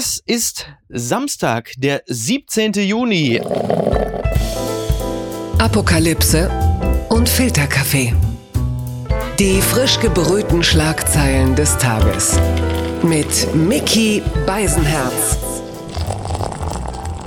Es ist Samstag, der 17. Juni. Apokalypse und Filterkaffee. Die frisch gebrühten Schlagzeilen des Tages. Mit Mickey Beisenherz.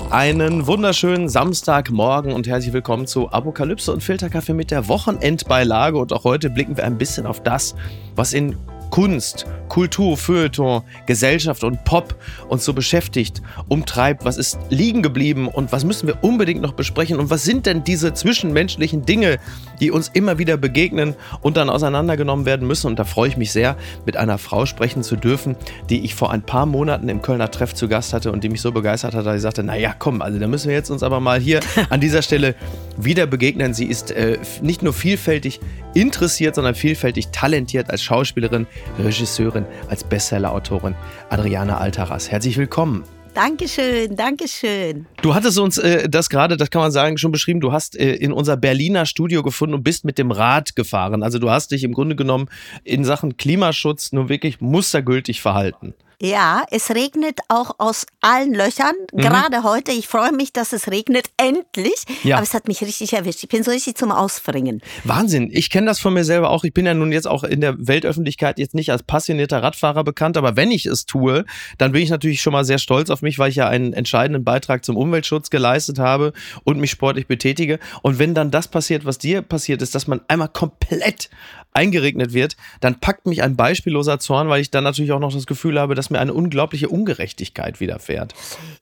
Einen wunderschönen Samstagmorgen und herzlich willkommen zu Apokalypse und Filterkaffee mit der Wochenendbeilage. Und auch heute blicken wir ein bisschen auf das, was in Kunst, Kultur, Feuilleton, Gesellschaft und Pop uns so beschäftigt, umtreibt, was ist liegen geblieben und was müssen wir unbedingt noch besprechen und was sind denn diese zwischenmenschlichen Dinge, die uns immer wieder begegnen und dann auseinandergenommen werden müssen. Und da freue ich mich sehr, mit einer Frau sprechen zu dürfen, die ich vor ein paar Monaten im Kölner Treff zu Gast hatte und die mich so begeistert hat, dass ich sagte, naja, komm, also da müssen wir jetzt uns aber mal hier an dieser Stelle wieder begegnen. Sie ist äh, nicht nur vielfältig interessiert, sondern vielfältig talentiert als Schauspielerin, Regisseurin, als Bestsellerautorin Adriana Altaras. Herzlich willkommen. Dankeschön, Dankeschön. Du hattest uns äh, das gerade, das kann man sagen, schon beschrieben. Du hast äh, in unser Berliner Studio gefunden und bist mit dem Rad gefahren. Also du hast dich im Grunde genommen in Sachen Klimaschutz nur wirklich mustergültig verhalten. Ja, es regnet auch aus allen Löchern. Mhm. Gerade heute. Ich freue mich, dass es regnet. Endlich. Ja. Aber es hat mich richtig erwischt. Ich bin so richtig zum Ausfringen. Wahnsinn. Ich kenne das von mir selber auch. Ich bin ja nun jetzt auch in der Weltöffentlichkeit jetzt nicht als passionierter Radfahrer bekannt. Aber wenn ich es tue, dann bin ich natürlich schon mal sehr stolz auf mich, weil ich ja einen entscheidenden Beitrag zum Umweltschutz geleistet habe und mich sportlich betätige. Und wenn dann das passiert, was dir passiert ist, dass man einmal komplett eingeregnet wird, dann packt mich ein beispielloser Zorn, weil ich dann natürlich auch noch das Gefühl habe, dass mir eine unglaubliche Ungerechtigkeit widerfährt.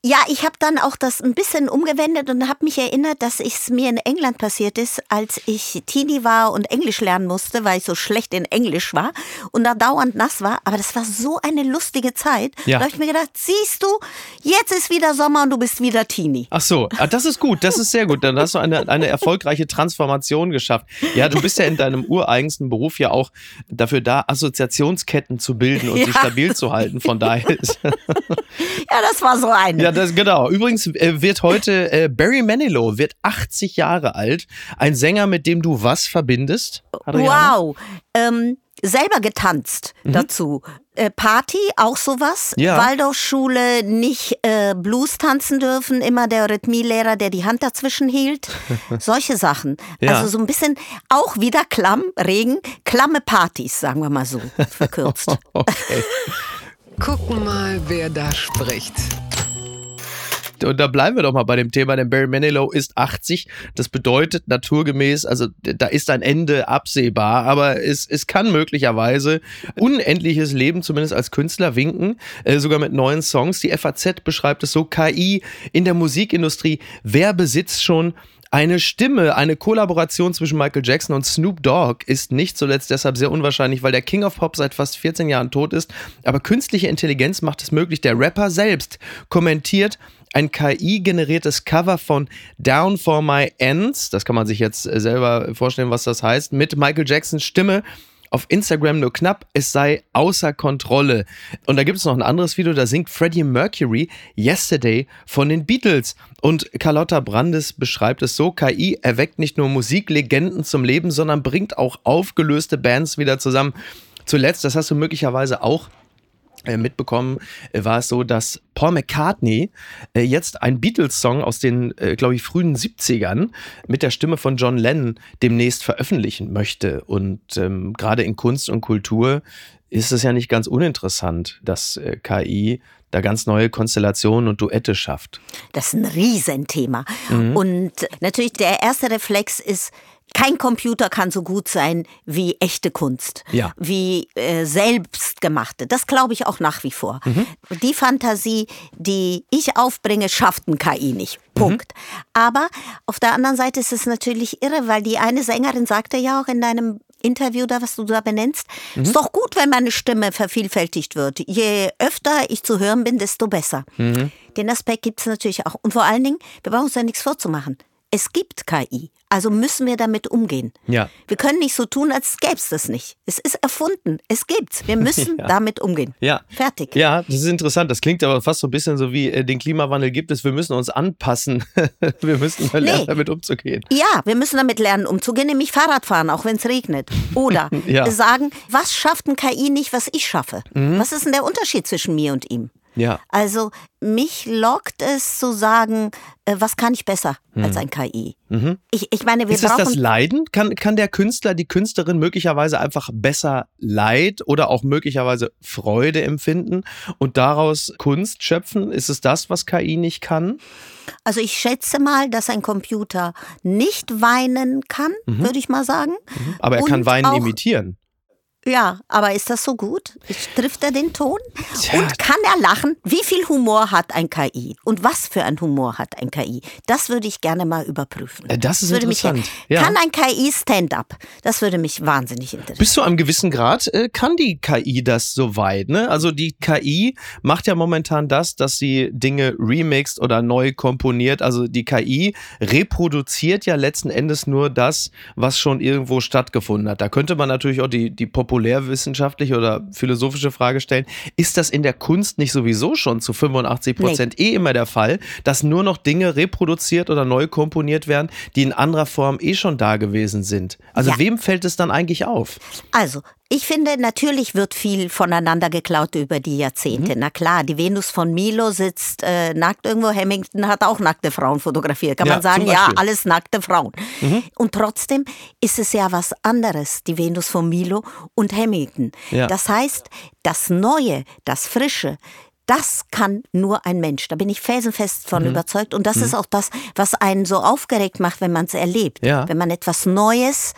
Ja, ich habe dann auch das ein bisschen umgewendet und habe mich erinnert, dass es mir in England passiert ist, als ich Teenie war und Englisch lernen musste, weil ich so schlecht in Englisch war und da dauernd nass war. Aber das war so eine lustige Zeit. Ja. Da habe ich mir gedacht, siehst du, jetzt ist wieder Sommer und du bist wieder Teenie. Ach so, ah, das ist gut, das ist sehr gut. Dann hast du eine, eine erfolgreiche Transformation geschafft. Ja, du bist ja in deinem ureigensten Beruf ja auch dafür da, Assoziationsketten zu bilden und ja. sie stabil zu halten. Von daher ist. ja, das war so eine. Ja, das genau. Übrigens äh, wird heute äh, Barry Manilow wird 80 Jahre alt. Ein Sänger, mit dem du was verbindest? Adriana? Wow. Ähm, selber getanzt mhm. dazu. Äh, Party, auch sowas. Ja. Waldorfschule, nicht äh, Blues tanzen dürfen, immer der Rhythmielehrer, der die Hand dazwischen hielt. Solche Sachen. Ja. Also so ein bisschen auch wieder Klamm, Regen, klamme Partys, sagen wir mal so, verkürzt. okay. Gucken mal, wer da spricht. Und da bleiben wir doch mal bei dem Thema, denn Barry Manilow ist 80. Das bedeutet naturgemäß, also da ist ein Ende absehbar, aber es, es kann möglicherweise unendliches Leben zumindest als Künstler winken, äh, sogar mit neuen Songs. Die FAZ beschreibt es so, KI in der Musikindustrie. Wer besitzt schon eine Stimme, eine Kollaboration zwischen Michael Jackson und Snoop Dogg ist nicht zuletzt deshalb sehr unwahrscheinlich, weil der King of Pop seit fast 14 Jahren tot ist. Aber künstliche Intelligenz macht es möglich. Der Rapper selbst kommentiert ein KI-generiertes Cover von Down for My Ends. Das kann man sich jetzt äh, selber vorstellen, was das heißt. Mit Michael Jacksons Stimme auf Instagram nur knapp, es sei außer Kontrolle. Und da gibt es noch ein anderes Video, da singt Freddie Mercury Yesterday von den Beatles. Und Carlotta Brandes beschreibt es so, KI erweckt nicht nur Musiklegenden zum Leben, sondern bringt auch aufgelöste Bands wieder zusammen. Zuletzt, das hast du möglicherweise auch mitbekommen, äh, war es so, dass Paul McCartney äh, jetzt einen Beatles-Song aus den, glaube ich, frühen 70ern mit der Stimme von John Lennon demnächst veröffentlichen möchte. Und ähm, gerade in Kunst und Kultur ist es ja nicht ganz uninteressant, dass äh, KI da ganz neue Konstellationen und Duette schafft. Das ist ein Riesenthema. Mhm. Und natürlich der erste Reflex ist, kein Computer kann so gut sein wie echte Kunst, ja. wie äh, selbstgemachte. Das glaube ich auch nach wie vor. Mhm. Die Fantasie, die ich aufbringe, schafft ein KI nicht. Punkt. Mhm. Aber auf der anderen Seite ist es natürlich irre, weil die eine Sängerin sagte ja auch in deinem Interview da, was du da benennst, mhm. ist doch gut, wenn meine Stimme vervielfältigt wird. Je öfter ich zu hören bin, desto besser. Mhm. Den Aspekt gibt es natürlich auch. Und vor allen Dingen, wir brauchen uns ja nichts vorzumachen. Es gibt KI. Also müssen wir damit umgehen. Ja. Wir können nicht so tun, als gäbe es das nicht. Es ist erfunden. Es gibt's. Wir müssen ja. damit umgehen. Ja. Fertig. Ja, das ist interessant. Das klingt aber fast so ein bisschen so wie äh, den Klimawandel gibt es. Wir müssen uns anpassen. wir müssen mal lernen, nee. damit umzugehen. Ja, wir müssen damit lernen, umzugehen, nämlich Fahrradfahren, auch wenn es regnet. Oder ja. sagen, was schafft ein KI nicht, was ich schaffe? Mhm. Was ist denn der Unterschied zwischen mir und ihm? Ja. Also mich lockt es zu sagen, äh, was kann ich besser hm. als ein KI? Mhm. Ich, ich meine, wir Ist. Ist das Leiden? Kann, kann der Künstler, die Künstlerin möglicherweise einfach besser Leid oder auch möglicherweise Freude empfinden und daraus Kunst schöpfen? Ist es das, was KI nicht kann? Also ich schätze mal, dass ein Computer nicht weinen kann, mhm. würde ich mal sagen. Mhm. Aber er und kann Weinen imitieren. Ja, aber ist das so gut? Trifft er den Ton? Tja. Und kann er lachen? Wie viel Humor hat ein KI? Und was für ein Humor hat ein KI? Das würde ich gerne mal überprüfen. Äh, das ist das interessant. Mich, ja. Kann ein KI Stand-up? Das würde mich wahnsinnig interessieren. Bis zu einem gewissen Grad äh, kann die KI das soweit. Ne? Also die KI macht ja momentan das, dass sie Dinge remixt oder neu komponiert. Also die KI reproduziert ja letzten Endes nur das, was schon irgendwo stattgefunden hat. Da könnte man natürlich auch die, die Pop populärwissenschaftliche oder philosophische Frage stellen, ist das in der Kunst nicht sowieso schon zu 85 Prozent nee. eh immer der Fall, dass nur noch Dinge reproduziert oder neu komponiert werden, die in anderer Form eh schon da gewesen sind? Also ja. wem fällt es dann eigentlich auf? Also, ich finde, natürlich wird viel voneinander geklaut über die Jahrzehnte. Mhm. Na klar, die Venus von Milo sitzt äh, nackt irgendwo. Hamilton hat auch nackte Frauen fotografiert. Kann ja, man sagen, ja, alles nackte Frauen. Mhm. Und trotzdem ist es ja was anderes, die Venus von Milo und Hamilton. Ja. Das heißt, das Neue, das Frische, das kann nur ein Mensch. Da bin ich felsenfest von mhm. überzeugt. Und das mhm. ist auch das, was einen so aufgeregt macht, wenn man es erlebt. Ja. Wenn man etwas Neues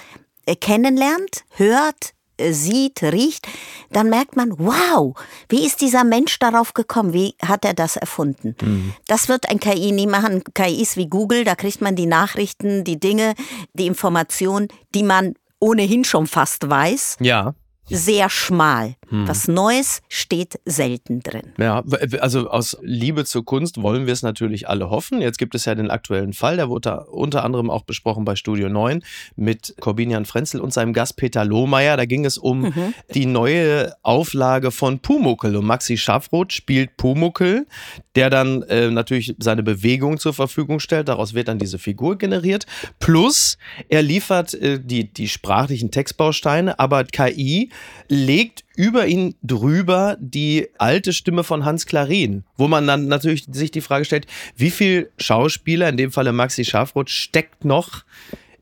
äh, kennenlernt, hört, sieht, riecht, dann merkt man, wow, wie ist dieser Mensch darauf gekommen? Wie hat er das erfunden? Mhm. Das wird ein KI nie machen. KIs wie Google, da kriegt man die Nachrichten, die Dinge, die Informationen, die man ohnehin schon fast weiß. Ja sehr schmal. Hm. Was Neues steht selten drin. Ja, also aus Liebe zur Kunst wollen wir es natürlich alle hoffen. Jetzt gibt es ja den aktuellen Fall, der wurde unter anderem auch besprochen bei Studio 9 mit Corbinian Frenzel und seinem Gast Peter Lohmeier. Da ging es um mhm. die neue Auflage von Pumuckel. Und Maxi Schaffroth spielt Pumuckel, der dann äh, natürlich seine Bewegung zur Verfügung stellt. Daraus wird dann diese Figur generiert. Plus, er liefert äh, die, die sprachlichen Textbausteine, aber KI legt über ihn drüber die alte Stimme von Hans Klarin, wo man dann natürlich sich die Frage stellt, wie viel Schauspieler, in dem Falle Maxi Schafroth, steckt noch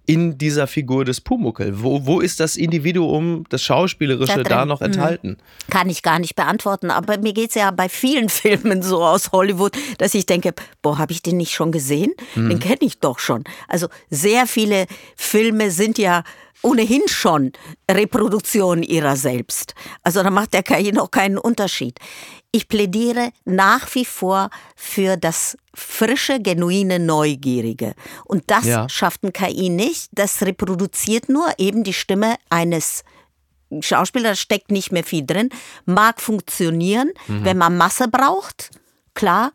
in dieser Figur des Pumuckel? Wo, wo ist das Individuum, das Schauspielerische da, da noch mhm. enthalten? Kann ich gar nicht beantworten, aber mir geht es ja bei vielen Filmen so aus Hollywood, dass ich denke, boah, habe ich den nicht schon gesehen? Mhm. Den kenne ich doch schon. Also sehr viele Filme sind ja ohnehin schon Reproduktion ihrer selbst. Also da macht der KI noch keinen Unterschied. Ich plädiere nach wie vor für das frische, genuine, neugierige. Und das ja. schafft ein KI nicht. Das reproduziert nur eben die Stimme eines Schauspielers, steckt nicht mehr viel drin, mag funktionieren, mhm. wenn man Masse braucht, klar,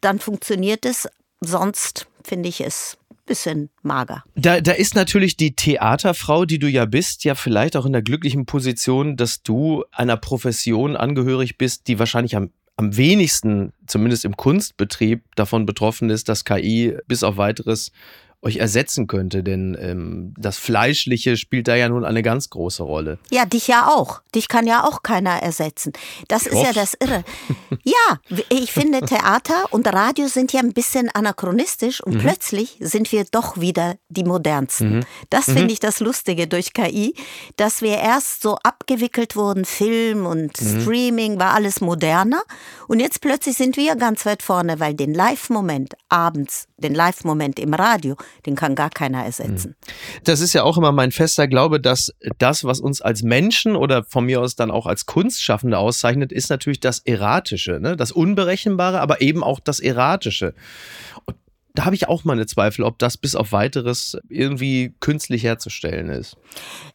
dann funktioniert es. Sonst finde ich es bisschen mager. Da, da ist natürlich die Theaterfrau, die du ja bist, ja vielleicht auch in der glücklichen Position, dass du einer Profession angehörig bist, die wahrscheinlich am am wenigsten, zumindest im Kunstbetrieb, davon betroffen ist, dass KI bis auf weiteres euch ersetzen könnte, denn ähm, das Fleischliche spielt da ja nun eine ganz große Rolle. Ja, dich ja auch. Dich kann ja auch keiner ersetzen. Das ich ist hoff's. ja das Irre. ja, ich finde, Theater und Radio sind ja ein bisschen anachronistisch und mhm. plötzlich sind wir doch wieder die modernsten. Mhm. Das finde mhm. ich das Lustige durch KI, dass wir erst so abgewickelt wurden, Film und mhm. Streaming war alles moderner und jetzt plötzlich sind wir ganz weit vorne, weil den Live-Moment abends, den Live-Moment im Radio, den kann gar keiner ersetzen. Hm. Das ist ja auch immer mein fester Glaube, dass das, was uns als Menschen oder von mir aus dann auch als Kunstschaffende auszeichnet, ist natürlich das Erratische, ne? das Unberechenbare, aber eben auch das Erratische. Und da habe ich auch meine Zweifel, ob das bis auf weiteres irgendwie künstlich herzustellen ist.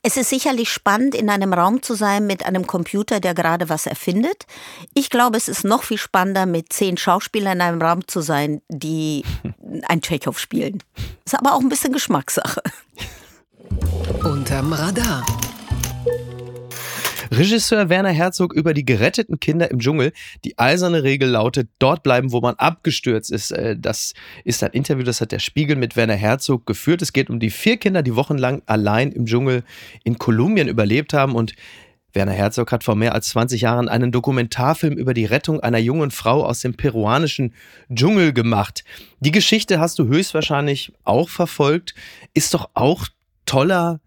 Es ist sicherlich spannend, in einem Raum zu sein mit einem Computer, der gerade was erfindet. Ich glaube, es ist noch viel spannender, mit zehn Schauspielern in einem Raum zu sein, die ein Tschechow spielen. Ist aber auch ein bisschen Geschmackssache. Unterm Radar. Regisseur Werner Herzog über die geretteten Kinder im Dschungel. Die eiserne Regel lautet, dort bleiben, wo man abgestürzt ist. Äh, das ist ein Interview, das hat der Spiegel mit Werner Herzog geführt. Es geht um die vier Kinder, die wochenlang allein im Dschungel in Kolumbien überlebt haben und Werner Herzog hat vor mehr als 20 Jahren einen Dokumentarfilm über die Rettung einer jungen Frau aus dem peruanischen Dschungel gemacht. Die Geschichte hast du höchstwahrscheinlich auch verfolgt. Ist doch auch toller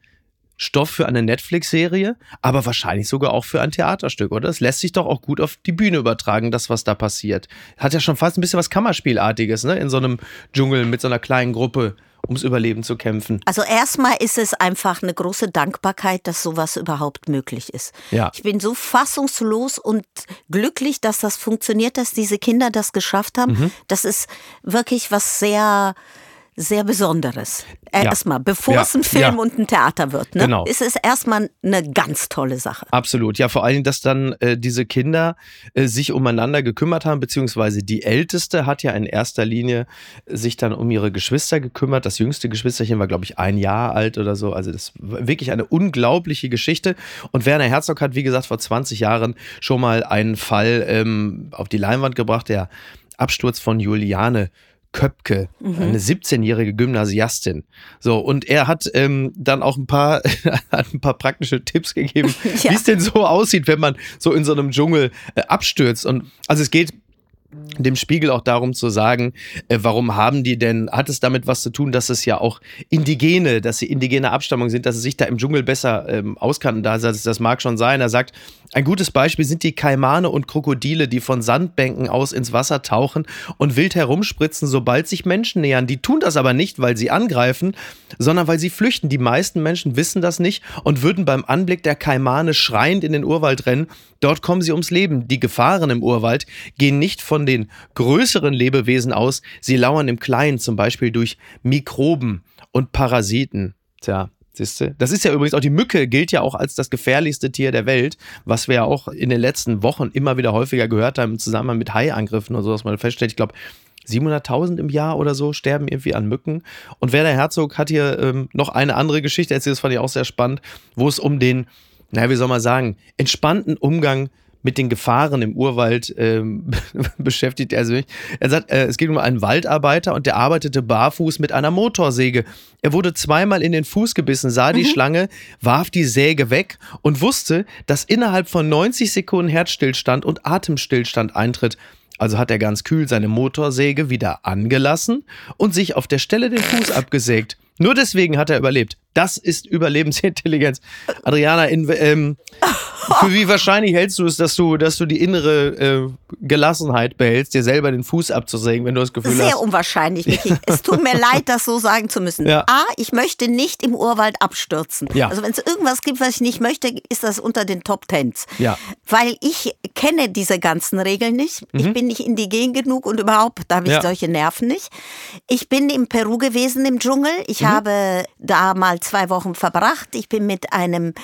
Stoff für eine Netflix-Serie, aber wahrscheinlich sogar auch für ein Theaterstück, oder? Es lässt sich doch auch gut auf die Bühne übertragen, das, was da passiert. Hat ja schon fast ein bisschen was Kammerspielartiges, ne? In so einem Dschungel mit so einer kleinen Gruppe ums Überleben zu kämpfen. Also erstmal ist es einfach eine große Dankbarkeit, dass sowas überhaupt möglich ist. Ja. Ich bin so fassungslos und glücklich, dass das funktioniert, dass diese Kinder das geschafft haben. Mhm. Das ist wirklich was sehr sehr Besonderes. Ja. Erstmal, bevor ja. es ein Film ja. und ein Theater wird, ne? genau. ist es erstmal eine ganz tolle Sache. Absolut. Ja, vor allem, dass dann äh, diese Kinder äh, sich umeinander gekümmert haben, beziehungsweise die Älteste hat ja in erster Linie sich dann um ihre Geschwister gekümmert. Das jüngste Geschwisterchen war, glaube ich, ein Jahr alt oder so. Also das war wirklich eine unglaubliche Geschichte. Und Werner Herzog hat, wie gesagt, vor 20 Jahren schon mal einen Fall ähm, auf die Leinwand gebracht, der Absturz von Juliane Köpke, mhm. eine 17-jährige Gymnasiastin. So, und er hat ähm, dann auch ein paar, ein paar praktische Tipps gegeben, ja. wie es denn so aussieht, wenn man so in so einem Dschungel äh, abstürzt. Und also es geht dem Spiegel auch darum zu sagen, äh, warum haben die denn, hat es damit was zu tun, dass es ja auch Indigene, dass sie indigene Abstammung sind, dass sie sich da im Dschungel besser ähm, auskannten. Da, das, das mag schon sein. Er sagt, ein gutes Beispiel sind die Kaimane und Krokodile, die von Sandbänken aus ins Wasser tauchen und wild herumspritzen, sobald sich Menschen nähern. Die tun das aber nicht, weil sie angreifen, sondern weil sie flüchten. Die meisten Menschen wissen das nicht und würden beim Anblick der Kaimane schreiend in den Urwald rennen. Dort kommen sie ums Leben. Die Gefahren im Urwald gehen nicht von den größeren Lebewesen aus, sie lauern im Kleinen, zum Beispiel durch Mikroben und Parasiten. Tja, Siehste? Das ist ja übrigens auch die Mücke, gilt ja auch als das gefährlichste Tier der Welt, was wir ja auch in den letzten Wochen immer wieder häufiger gehört haben im Zusammenhang mit Haiangriffen und so, dass man feststellt, ich glaube, 700.000 im Jahr oder so sterben irgendwie an Mücken. Und Werner Herzog hat hier ähm, noch eine andere Geschichte erzählt, das fand ich auch sehr spannend, wo es um den, naja, wie soll man sagen, entspannten Umgang mit den Gefahren im Urwald ähm, beschäftigt er sich. Er sagt, äh, es geht um einen Waldarbeiter und der arbeitete barfuß mit einer Motorsäge. Er wurde zweimal in den Fuß gebissen, sah die mhm. Schlange, warf die Säge weg und wusste, dass innerhalb von 90 Sekunden Herzstillstand und Atemstillstand eintritt. Also hat er ganz kühl seine Motorsäge wieder angelassen und sich auf der Stelle den Fuß abgesägt. Nur deswegen hat er überlebt. Das ist Überlebensintelligenz. Adriana, in, ähm, für wie wahrscheinlich hältst du es, dass du, dass du die innere äh, Gelassenheit behältst, dir selber den Fuß abzusägen, wenn du das Gefühl Sehr hast? Sehr unwahrscheinlich, Michi. es tut mir leid, das so sagen zu müssen. Ja. A, ich möchte nicht im Urwald abstürzen. Ja. Also wenn es irgendwas gibt, was ich nicht möchte, ist das unter den Top Tens. Ja. Weil ich kenne diese ganzen Regeln nicht. Mhm. Ich bin nicht indigen genug und überhaupt, da habe ich ja. solche Nerven nicht. Ich bin in Peru gewesen im Dschungel. Ich mhm. habe da mal zwei Wochen verbracht. Ich bin mit einem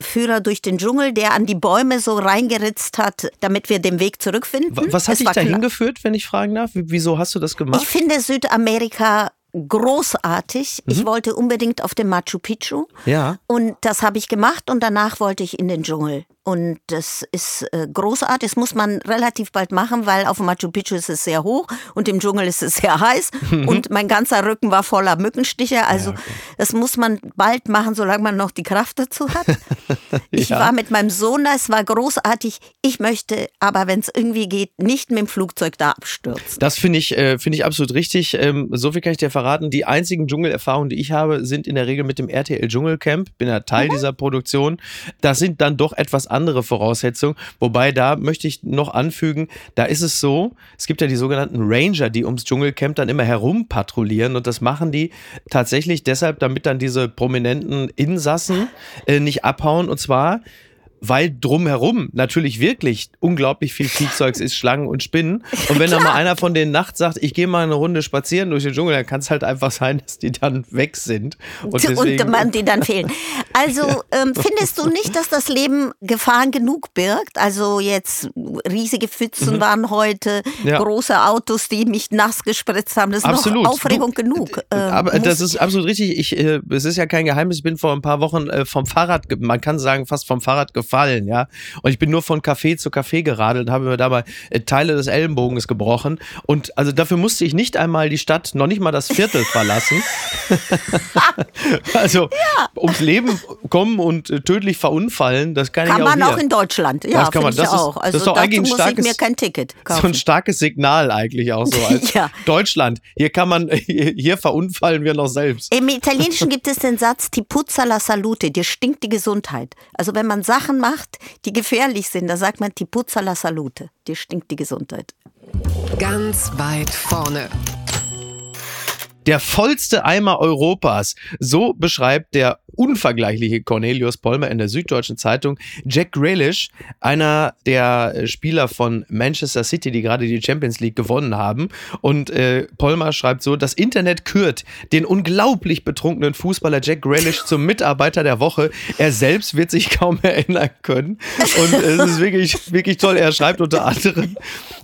Führer durch den Dschungel, der an die Bäume so reingeritzt hat, damit wir den Weg zurückfinden. Was hat dich da hingeführt, wenn ich fragen darf? Wieso hast du das gemacht? Ich finde Südamerika großartig. Mhm. Ich wollte unbedingt auf dem Machu Picchu. Ja. Und das habe ich gemacht und danach wollte ich in den Dschungel. Und das ist äh, großartig. Das muss man relativ bald machen, weil auf Machu Picchu ist es sehr hoch und im Dschungel ist es sehr heiß. Mhm. Und mein ganzer Rücken war voller Mückenstiche. Also ja, okay. das muss man bald machen, solange man noch die Kraft dazu hat. ich ja. war mit meinem Sohn da, es war großartig. Ich möchte aber, wenn es irgendwie geht, nicht mit dem Flugzeug da abstürzen. Das finde ich, äh, find ich absolut richtig. Ähm, so viel kann ich dir verraten. Die einzigen Dschungelerfahrungen, die ich habe, sind in der Regel mit dem RTL Dschungelcamp. Bin ja Teil mhm. dieser Produktion. Das sind dann doch etwas andere Voraussetzungen. Wobei da möchte ich noch anfügen, da ist es so, es gibt ja die sogenannten Ranger, die ums Dschungelcamp dann immer herum patrouillieren und das machen die tatsächlich deshalb, damit dann diese prominenten Insassen äh, nicht abhauen und zwar weil drumherum natürlich wirklich unglaublich viel Viehzeugs ist, Schlangen und Spinnen. Und wenn da mal einer von denen nachts sagt, ich gehe mal eine Runde spazieren durch den Dschungel, dann kann es halt einfach sein, dass die dann weg sind. Und, und man die dann fehlen. Also ähm, findest du nicht, dass das Leben Gefahren genug birgt? Also jetzt riesige Pfützen mhm. waren heute, ja. große Autos, die mich nass gespritzt haben. Das ist absolut. noch Aufregung du, genug. Ähm, aber das ist absolut richtig. Ich, äh, es ist ja kein Geheimnis, ich bin vor ein paar Wochen äh, vom Fahrrad, man kann sagen, fast vom Fahrrad gefahren gefallen, ja. Und ich bin nur von Café zu Café geradelt und habe mir dabei äh, Teile des Ellenbogens gebrochen. Und also dafür musste ich nicht einmal die Stadt, noch nicht mal das Viertel verlassen. also ja. ums Leben kommen und äh, tödlich verunfallen, das kann, kann ich auch man hier. auch in Deutschland. Ja, das kann man. Das auch. Ist, also das ist doch eigentlich ein starkes, mir kein Ticket kaufen. So ein starkes Signal eigentlich auch so als ja. Deutschland. Hier kann man, hier, hier verunfallen wir noch selbst. Im Italienischen gibt es den Satz, ti puzza la salute, dir stinkt die Gesundheit. Also wenn man Sachen macht, die gefährlich sind, da sagt man ti puzza la salute, dir stinkt die Gesundheit. Ganz weit vorne der vollste Eimer Europas. So beschreibt der unvergleichliche Cornelius Polmer in der Süddeutschen Zeitung Jack Grealish, einer der Spieler von Manchester City, die gerade die Champions League gewonnen haben. Und äh, Polmer schreibt so: Das Internet kürt den unglaublich betrunkenen Fußballer Jack Grealish zum Mitarbeiter der Woche. Er selbst wird sich kaum erinnern können. Und es ist wirklich, wirklich toll. Er schreibt unter anderem,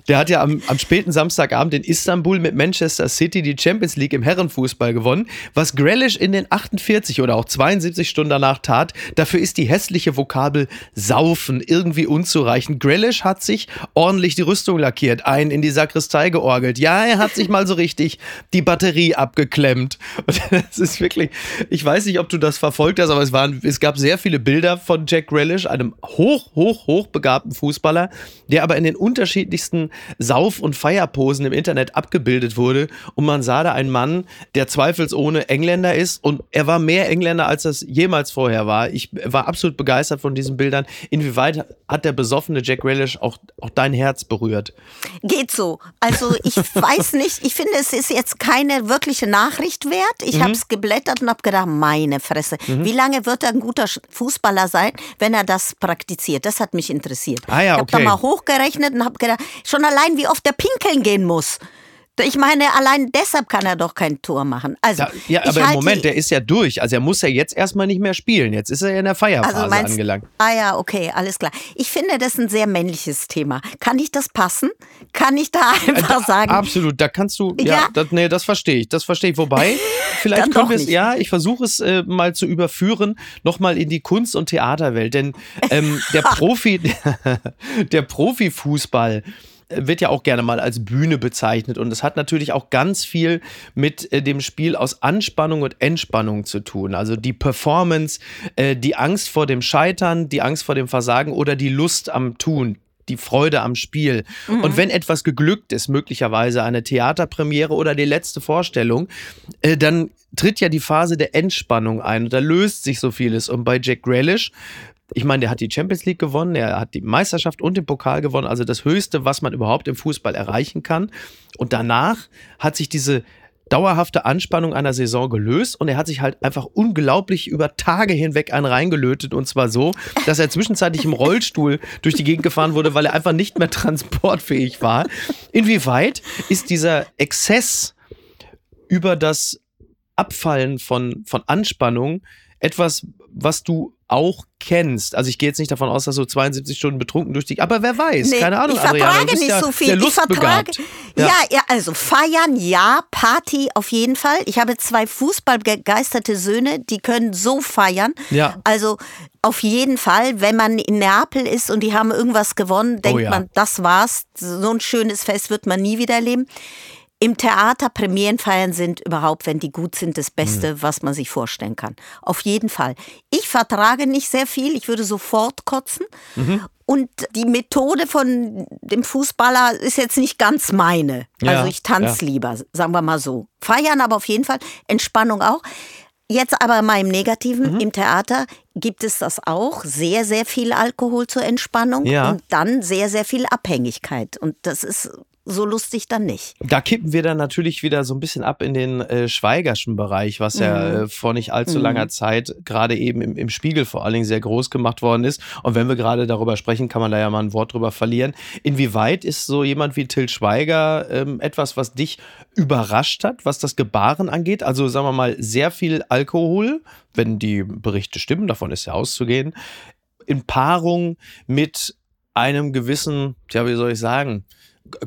der hat ja am, am späten Samstagabend in Istanbul mit Manchester City die Champions League im Herrenfußball gewonnen. Was Grealish in den 48 oder auch 72 Stunden danach tat, dafür ist die hässliche Vokabel saufen irgendwie unzureichend. Grealish hat sich ordentlich die Rüstung lackiert, ein in die Sakristei georgelt. Ja, er hat sich mal so richtig die Batterie abgeklemmt. Und das ist wirklich, ich weiß nicht, ob du das verfolgt hast, aber es waren, es gab sehr viele Bilder von Jack Grealish, einem hoch, hoch, hoch begabten Fußballer, der aber in den unterschiedlichsten Sauf- und Feierposen im Internet abgebildet wurde. Und man sah da einen Mann, der zweifelsohne Engländer ist. Und er war mehr Engländer, als das jemals vorher war. Ich war absolut begeistert von diesen Bildern. Inwieweit hat der besoffene Jack Grealish auch, auch dein Herz berührt? Geht so. Also ich weiß nicht, ich finde, es ist jetzt keine wirkliche Nachricht wert. Ich mhm. habe es geblättert und habe gedacht, meine Fresse, mhm. wie lange wird er ein guter Fußballer sein, wenn er das praktiziert? Das hat mich interessiert. Ah ja, okay. Ich habe da mal hochgerechnet und habe gedacht, schon allein wie oft der pinkeln gehen muss. Ich meine, allein deshalb kann er doch kein Tor machen. Also, ja, ja aber im Moment, der ist ja durch. Also er muss ja jetzt erstmal nicht mehr spielen. Jetzt ist er ja in der Feierphase also meinst, angelangt. Ah ja, okay, alles klar. Ich finde, das ist ein sehr männliches Thema. Kann ich das passen? Kann ich da einfach äh, sagen? Absolut, da kannst du, ja, ja. Das, nee, das verstehe ich, das verstehe ich. Wobei, vielleicht können wir es, ja, ich versuche es äh, mal zu überführen, nochmal in die Kunst- und Theaterwelt. Denn ähm, der Profi, der Profifußball, wird ja auch gerne mal als Bühne bezeichnet und es hat natürlich auch ganz viel mit äh, dem Spiel aus Anspannung und Entspannung zu tun. Also die Performance, äh, die Angst vor dem Scheitern, die Angst vor dem Versagen oder die Lust am Tun die Freude am Spiel. Mhm. Und wenn etwas geglückt ist, möglicherweise eine Theaterpremiere oder die letzte Vorstellung, äh, dann tritt ja die Phase der Entspannung ein und da löst sich so vieles. Und bei Jack Grealish ich meine, der hat die Champions League gewonnen, er hat die Meisterschaft und den Pokal gewonnen, also das Höchste, was man überhaupt im Fußball erreichen kann. Und danach hat sich diese dauerhafte Anspannung einer Saison gelöst und er hat sich halt einfach unglaublich über Tage hinweg einen reingelötet und zwar so, dass er zwischenzeitlich im Rollstuhl durch die Gegend gefahren wurde, weil er einfach nicht mehr transportfähig war. Inwieweit ist dieser Exzess über das Abfallen von, von Anspannung etwas, was du auch kennst. Also ich gehe jetzt nicht davon aus, dass du 72 Stunden betrunken durch die. Aber wer weiß? Nee, Keine Ahnung. Ich vertrage Adriana, nicht ja so viel. Ich vertrage. Ja. ja. also feiern, ja, Party auf jeden Fall. Ich habe zwei fußballbegeisterte Söhne, die können so feiern. Ja. Also auf jeden Fall, wenn man in Neapel ist und die haben irgendwas gewonnen, denkt oh ja. man, das war's. So ein schönes Fest wird man nie wieder erleben. Im Theater Premierenfeiern sind überhaupt, wenn die gut sind, das Beste, mhm. was man sich vorstellen kann. Auf jeden Fall. Ich vertrage nicht sehr viel, ich würde sofort kotzen. Mhm. Und die Methode von dem Fußballer ist jetzt nicht ganz meine. Ja, also ich tanze ja. lieber, sagen wir mal so. Feiern aber auf jeden Fall, Entspannung auch. Jetzt aber mal im Negativen, mhm. im Theater gibt es das auch, sehr, sehr viel Alkohol zur Entspannung ja. und dann sehr, sehr viel Abhängigkeit. Und das ist so lustig dann nicht. Da kippen wir dann natürlich wieder so ein bisschen ab in den äh, Schweigerschen Bereich, was mhm. ja äh, vor nicht allzu mhm. langer Zeit gerade eben im, im Spiegel vor allen Dingen sehr groß gemacht worden ist. Und wenn wir gerade darüber sprechen, kann man da ja mal ein Wort drüber verlieren. Inwieweit ist so jemand wie Till Schweiger ähm, etwas, was dich überrascht hat, was das Gebaren angeht? Also sagen wir mal, sehr viel Alkohol, wenn die Berichte stimmen, davon ist ja auszugehen, in Paarung mit einem gewissen, ja, wie soll ich sagen,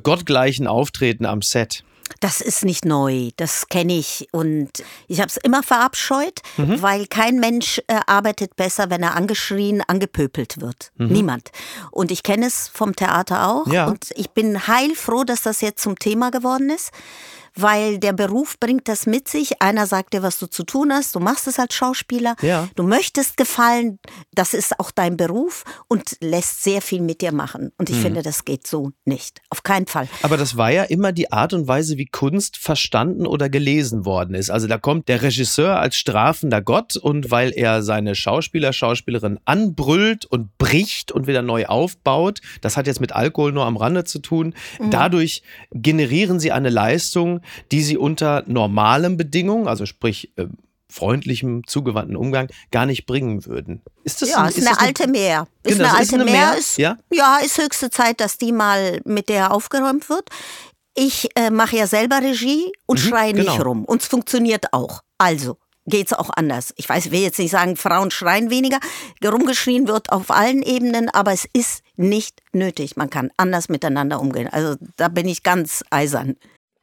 gottgleichen Auftreten am Set. Das ist nicht neu, das kenne ich und ich habe es immer verabscheut, mhm. weil kein Mensch äh, arbeitet besser, wenn er angeschrien, angepöpelt wird. Mhm. Niemand. Und ich kenne es vom Theater auch ja. und ich bin heilfroh, dass das jetzt zum Thema geworden ist weil der Beruf bringt das mit sich. Einer sagt dir, was du zu tun hast, du machst es als Schauspieler, ja. du möchtest gefallen, das ist auch dein Beruf und lässt sehr viel mit dir machen. Und ich mhm. finde, das geht so nicht. Auf keinen Fall. Aber das war ja immer die Art und Weise, wie Kunst verstanden oder gelesen worden ist. Also da kommt der Regisseur als strafender Gott und weil er seine Schauspieler, Schauspielerin anbrüllt und bricht und wieder neu aufbaut, das hat jetzt mit Alkohol nur am Rande zu tun, mhm. dadurch generieren sie eine Leistung, die sie unter normalen Bedingungen, also sprich äh, freundlichem, zugewandten Umgang gar nicht bringen würden. Ist das ja, ein, ist, ist eine alte Meer. Ist genau, eine alte ist eine Meer, ist, ja? ja, ist höchste Zeit, dass die mal mit der aufgeräumt wird. Ich äh, mache ja selber Regie und mhm, schreie nicht genau. rum. Und es funktioniert auch. Also, geht es auch anders. Ich weiß, ich will jetzt nicht sagen, Frauen schreien weniger. Rumgeschrien wird auf allen Ebenen, aber es ist nicht nötig. Man kann anders miteinander umgehen. Also da bin ich ganz eisern.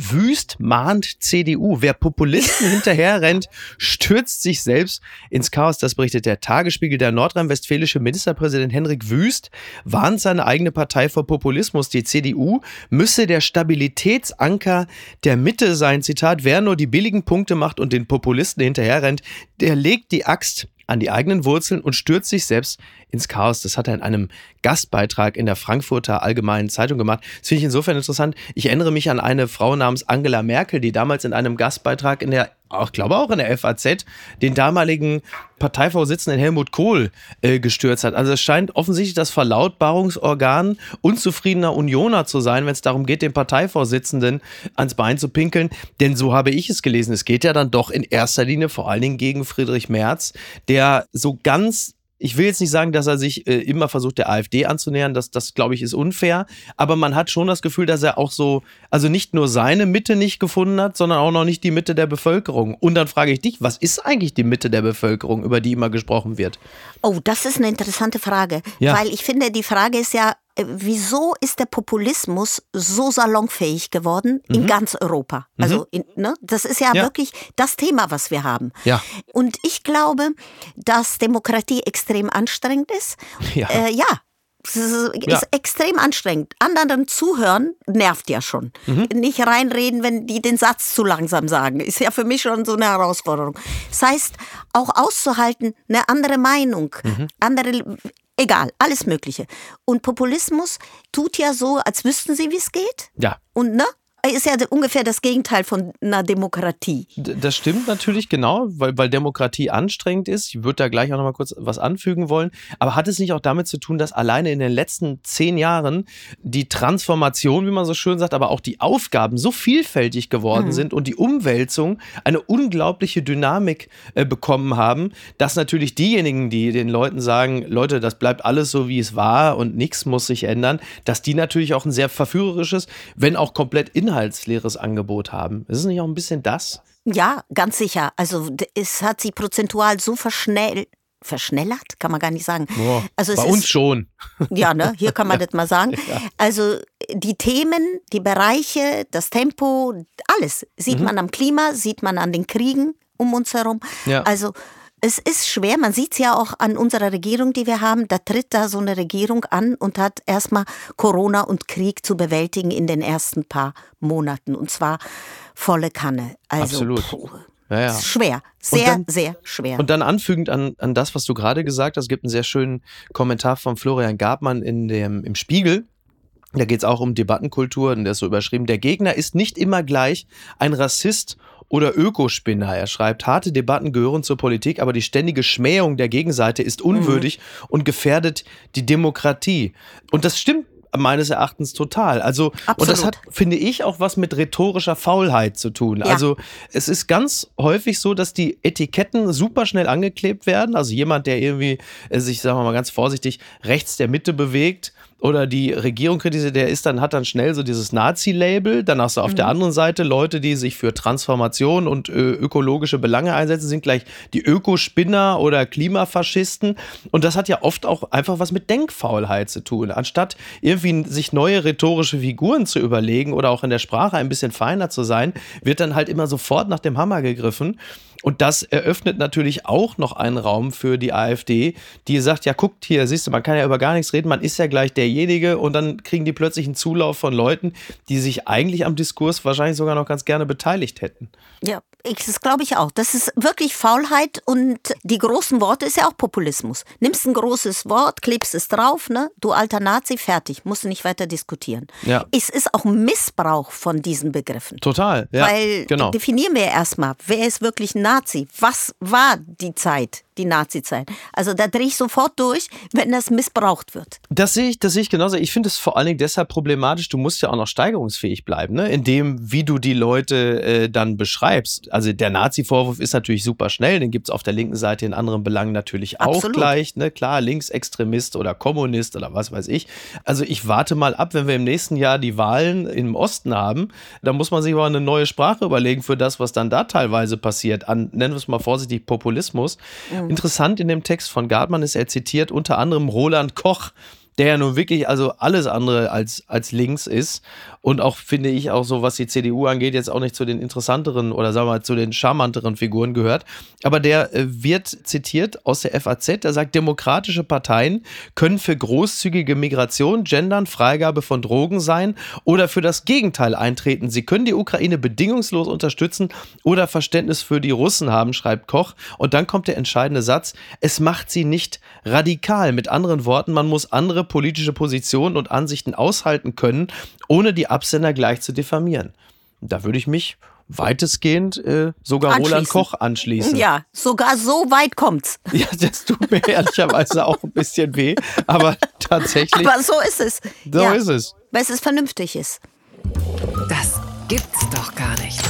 Wüst mahnt CDU. Wer Populisten hinterherrennt, stürzt sich selbst ins Chaos. Das berichtet der Tagesspiegel. Der nordrhein-westfälische Ministerpräsident Henrik Wüst warnt seine eigene Partei vor Populismus. Die CDU müsse der Stabilitätsanker der Mitte sein. Zitat, wer nur die billigen Punkte macht und den Populisten hinterherrennt, der legt die Axt an die eigenen Wurzeln und stürzt sich selbst ins Chaos. Das hat er in einem Gastbeitrag in der Frankfurter Allgemeinen Zeitung gemacht. Das finde ich insofern interessant. Ich erinnere mich an eine Frau namens Angela Merkel, die damals in einem Gastbeitrag in der ich glaube auch in der FAZ, den damaligen Parteivorsitzenden Helmut Kohl äh, gestürzt hat. Also es scheint offensichtlich das Verlautbarungsorgan unzufriedener Unioner zu sein, wenn es darum geht, den Parteivorsitzenden ans Bein zu pinkeln. Denn so habe ich es gelesen. Es geht ja dann doch in erster Linie vor allen Dingen gegen Friedrich Merz, der so ganz ich will jetzt nicht sagen, dass er sich äh, immer versucht, der AfD anzunähern. Das, das glaube ich, ist unfair. Aber man hat schon das Gefühl, dass er auch so, also nicht nur seine Mitte nicht gefunden hat, sondern auch noch nicht die Mitte der Bevölkerung. Und dann frage ich dich, was ist eigentlich die Mitte der Bevölkerung, über die immer gesprochen wird? Oh, das ist eine interessante Frage. Ja. Weil ich finde, die Frage ist ja, wieso ist der Populismus so salonfähig geworden in mhm. ganz Europa? Mhm. Also, in, ne, das ist ja, ja, wirklich das Thema, was wir haben. Ja. Und ich glaube, dass Demokratie extrem anstrengend ist. Ja. Äh, ja. Es ist, ja. extrem anstrengend. Anderen zuhören nervt ja schon. Mhm. Nicht reinreden, wenn die den Satz zu langsam sagen, ist ja für mich schon so eine Herausforderung. Das heißt, auch auszuhalten, eine andere Meinung, mhm. andere Egal, alles Mögliche. Und Populismus tut ja so, als wüssten sie, wie es geht. Ja. Und ne? Ist ja ungefähr das Gegenteil von einer Demokratie. Das stimmt natürlich genau, weil, weil Demokratie anstrengend ist. Ich würde da gleich auch noch mal kurz was anfügen wollen. Aber hat es nicht auch damit zu tun, dass alleine in den letzten zehn Jahren die Transformation, wie man so schön sagt, aber auch die Aufgaben so vielfältig geworden mhm. sind und die Umwälzung eine unglaubliche Dynamik äh, bekommen haben, dass natürlich diejenigen, die den Leuten sagen, Leute, das bleibt alles so, wie es war und nichts muss sich ändern, dass die natürlich auch ein sehr verführerisches, wenn auch komplett in inhaltsleeres Angebot haben. Ist es nicht auch ein bisschen das? Ja, ganz sicher. Also es hat sich prozentual so verschnellt, verschnellert, kann man gar nicht sagen. Boah, also bei uns ist, schon. Ja, ne, hier kann man ja. das mal sagen. Ja. Also die Themen, die Bereiche, das Tempo, alles sieht mhm. man am Klima, sieht man an den Kriegen um uns herum. Ja. Also es ist schwer, man sieht es ja auch an unserer Regierung, die wir haben. Da tritt da so eine Regierung an und hat erstmal Corona und Krieg zu bewältigen in den ersten paar Monaten. Und zwar volle Kanne. Also, Absolut. Puh. Ja, ja. Schwer, sehr, dann, sehr schwer. Und dann anfügend an, an das, was du gerade gesagt hast, es gibt einen sehr schönen Kommentar von Florian Gabmann in dem, im Spiegel. Da geht es auch um Debattenkultur und der ist so überschrieben, der Gegner ist nicht immer gleich ein Rassist oder Ökospinner. Er schreibt, harte Debatten gehören zur Politik, aber die ständige Schmähung der Gegenseite ist unwürdig mhm. und gefährdet die Demokratie. Und das stimmt meines Erachtens total. Also, Absolut. und das hat, finde ich, auch was mit rhetorischer Faulheit zu tun. Ja. Also, es ist ganz häufig so, dass die Etiketten super schnell angeklebt werden. Also, jemand, der irgendwie äh, sich, sagen wir mal ganz vorsichtig, rechts der Mitte bewegt, oder die Regierung kritisiert, der ist dann, hat dann schnell so dieses Nazi-Label. Dann hast du auf mhm. der anderen Seite Leute, die sich für Transformation und ö- ökologische Belange einsetzen, sind gleich die Ökospinner oder Klimafaschisten. Und das hat ja oft auch einfach was mit Denkfaulheit zu tun. Anstatt irgendwie sich neue rhetorische Figuren zu überlegen oder auch in der Sprache ein bisschen feiner zu sein, wird dann halt immer sofort nach dem Hammer gegriffen. Und das eröffnet natürlich auch noch einen Raum für die AfD, die sagt, ja, guckt hier, siehst du, man kann ja über gar nichts reden, man ist ja gleich derjenige und dann kriegen die plötzlich einen Zulauf von Leuten, die sich eigentlich am Diskurs wahrscheinlich sogar noch ganz gerne beteiligt hätten. Ja, das glaube ich auch. Das ist wirklich Faulheit und die großen Worte ist ja auch Populismus. Nimmst ein großes Wort, klebst es drauf, ne? Du alter Nazi, fertig, musst du nicht weiter diskutieren. Ja. Es ist auch Missbrauch von diesen Begriffen. Total, ja. Weil genau. definieren wir erstmal, wer ist wirklich ein Nazi? Was war die Zeit? Die Nazi-Zeit. Also da drehe ich sofort durch, wenn das missbraucht wird. Das sehe ich, das sehe ich genauso. Ich finde es vor allen Dingen deshalb problematisch, du musst ja auch noch steigerungsfähig bleiben, ne? in dem, wie du die Leute äh, dann beschreibst. Also der Nazi-Vorwurf ist natürlich super schnell, den gibt es auf der linken Seite in anderen Belangen natürlich auch Absolut. gleich. Ne? Klar, Linksextremist oder Kommunist oder was weiß ich. Also ich warte mal ab, wenn wir im nächsten Jahr die Wahlen im Osten haben, dann muss man sich mal eine neue Sprache überlegen für das, was dann da teilweise passiert. An, nennen wir es mal vorsichtig, Populismus. Mhm. Interessant in dem Text von Gartmann ist, er zitiert unter anderem Roland Koch, der ja nun wirklich also alles andere als, als links ist und auch, finde ich, auch so, was die CDU angeht, jetzt auch nicht zu den interessanteren oder sagen wir mal zu den charmanteren Figuren gehört. Aber der äh, wird zitiert aus der FAZ, der sagt, demokratische Parteien können für großzügige Migration, Gendern, Freigabe von Drogen sein oder für das Gegenteil eintreten. Sie können die Ukraine bedingungslos unterstützen oder Verständnis für die Russen haben, schreibt Koch. Und dann kommt der entscheidende Satz, es macht sie nicht radikal. Mit anderen Worten, man muss andere politische Positionen und Ansichten aushalten können, ohne die Absender gleich zu diffamieren. Da würde ich mich weitestgehend äh, sogar Roland Koch anschließen. Ja, sogar so weit kommt's. Ja, das tut mir ehrlicherweise auch ein bisschen weh, aber tatsächlich. Aber so ist es. So ja, ist es. Weil es vernünftig ist. Das gibt's doch gar nicht.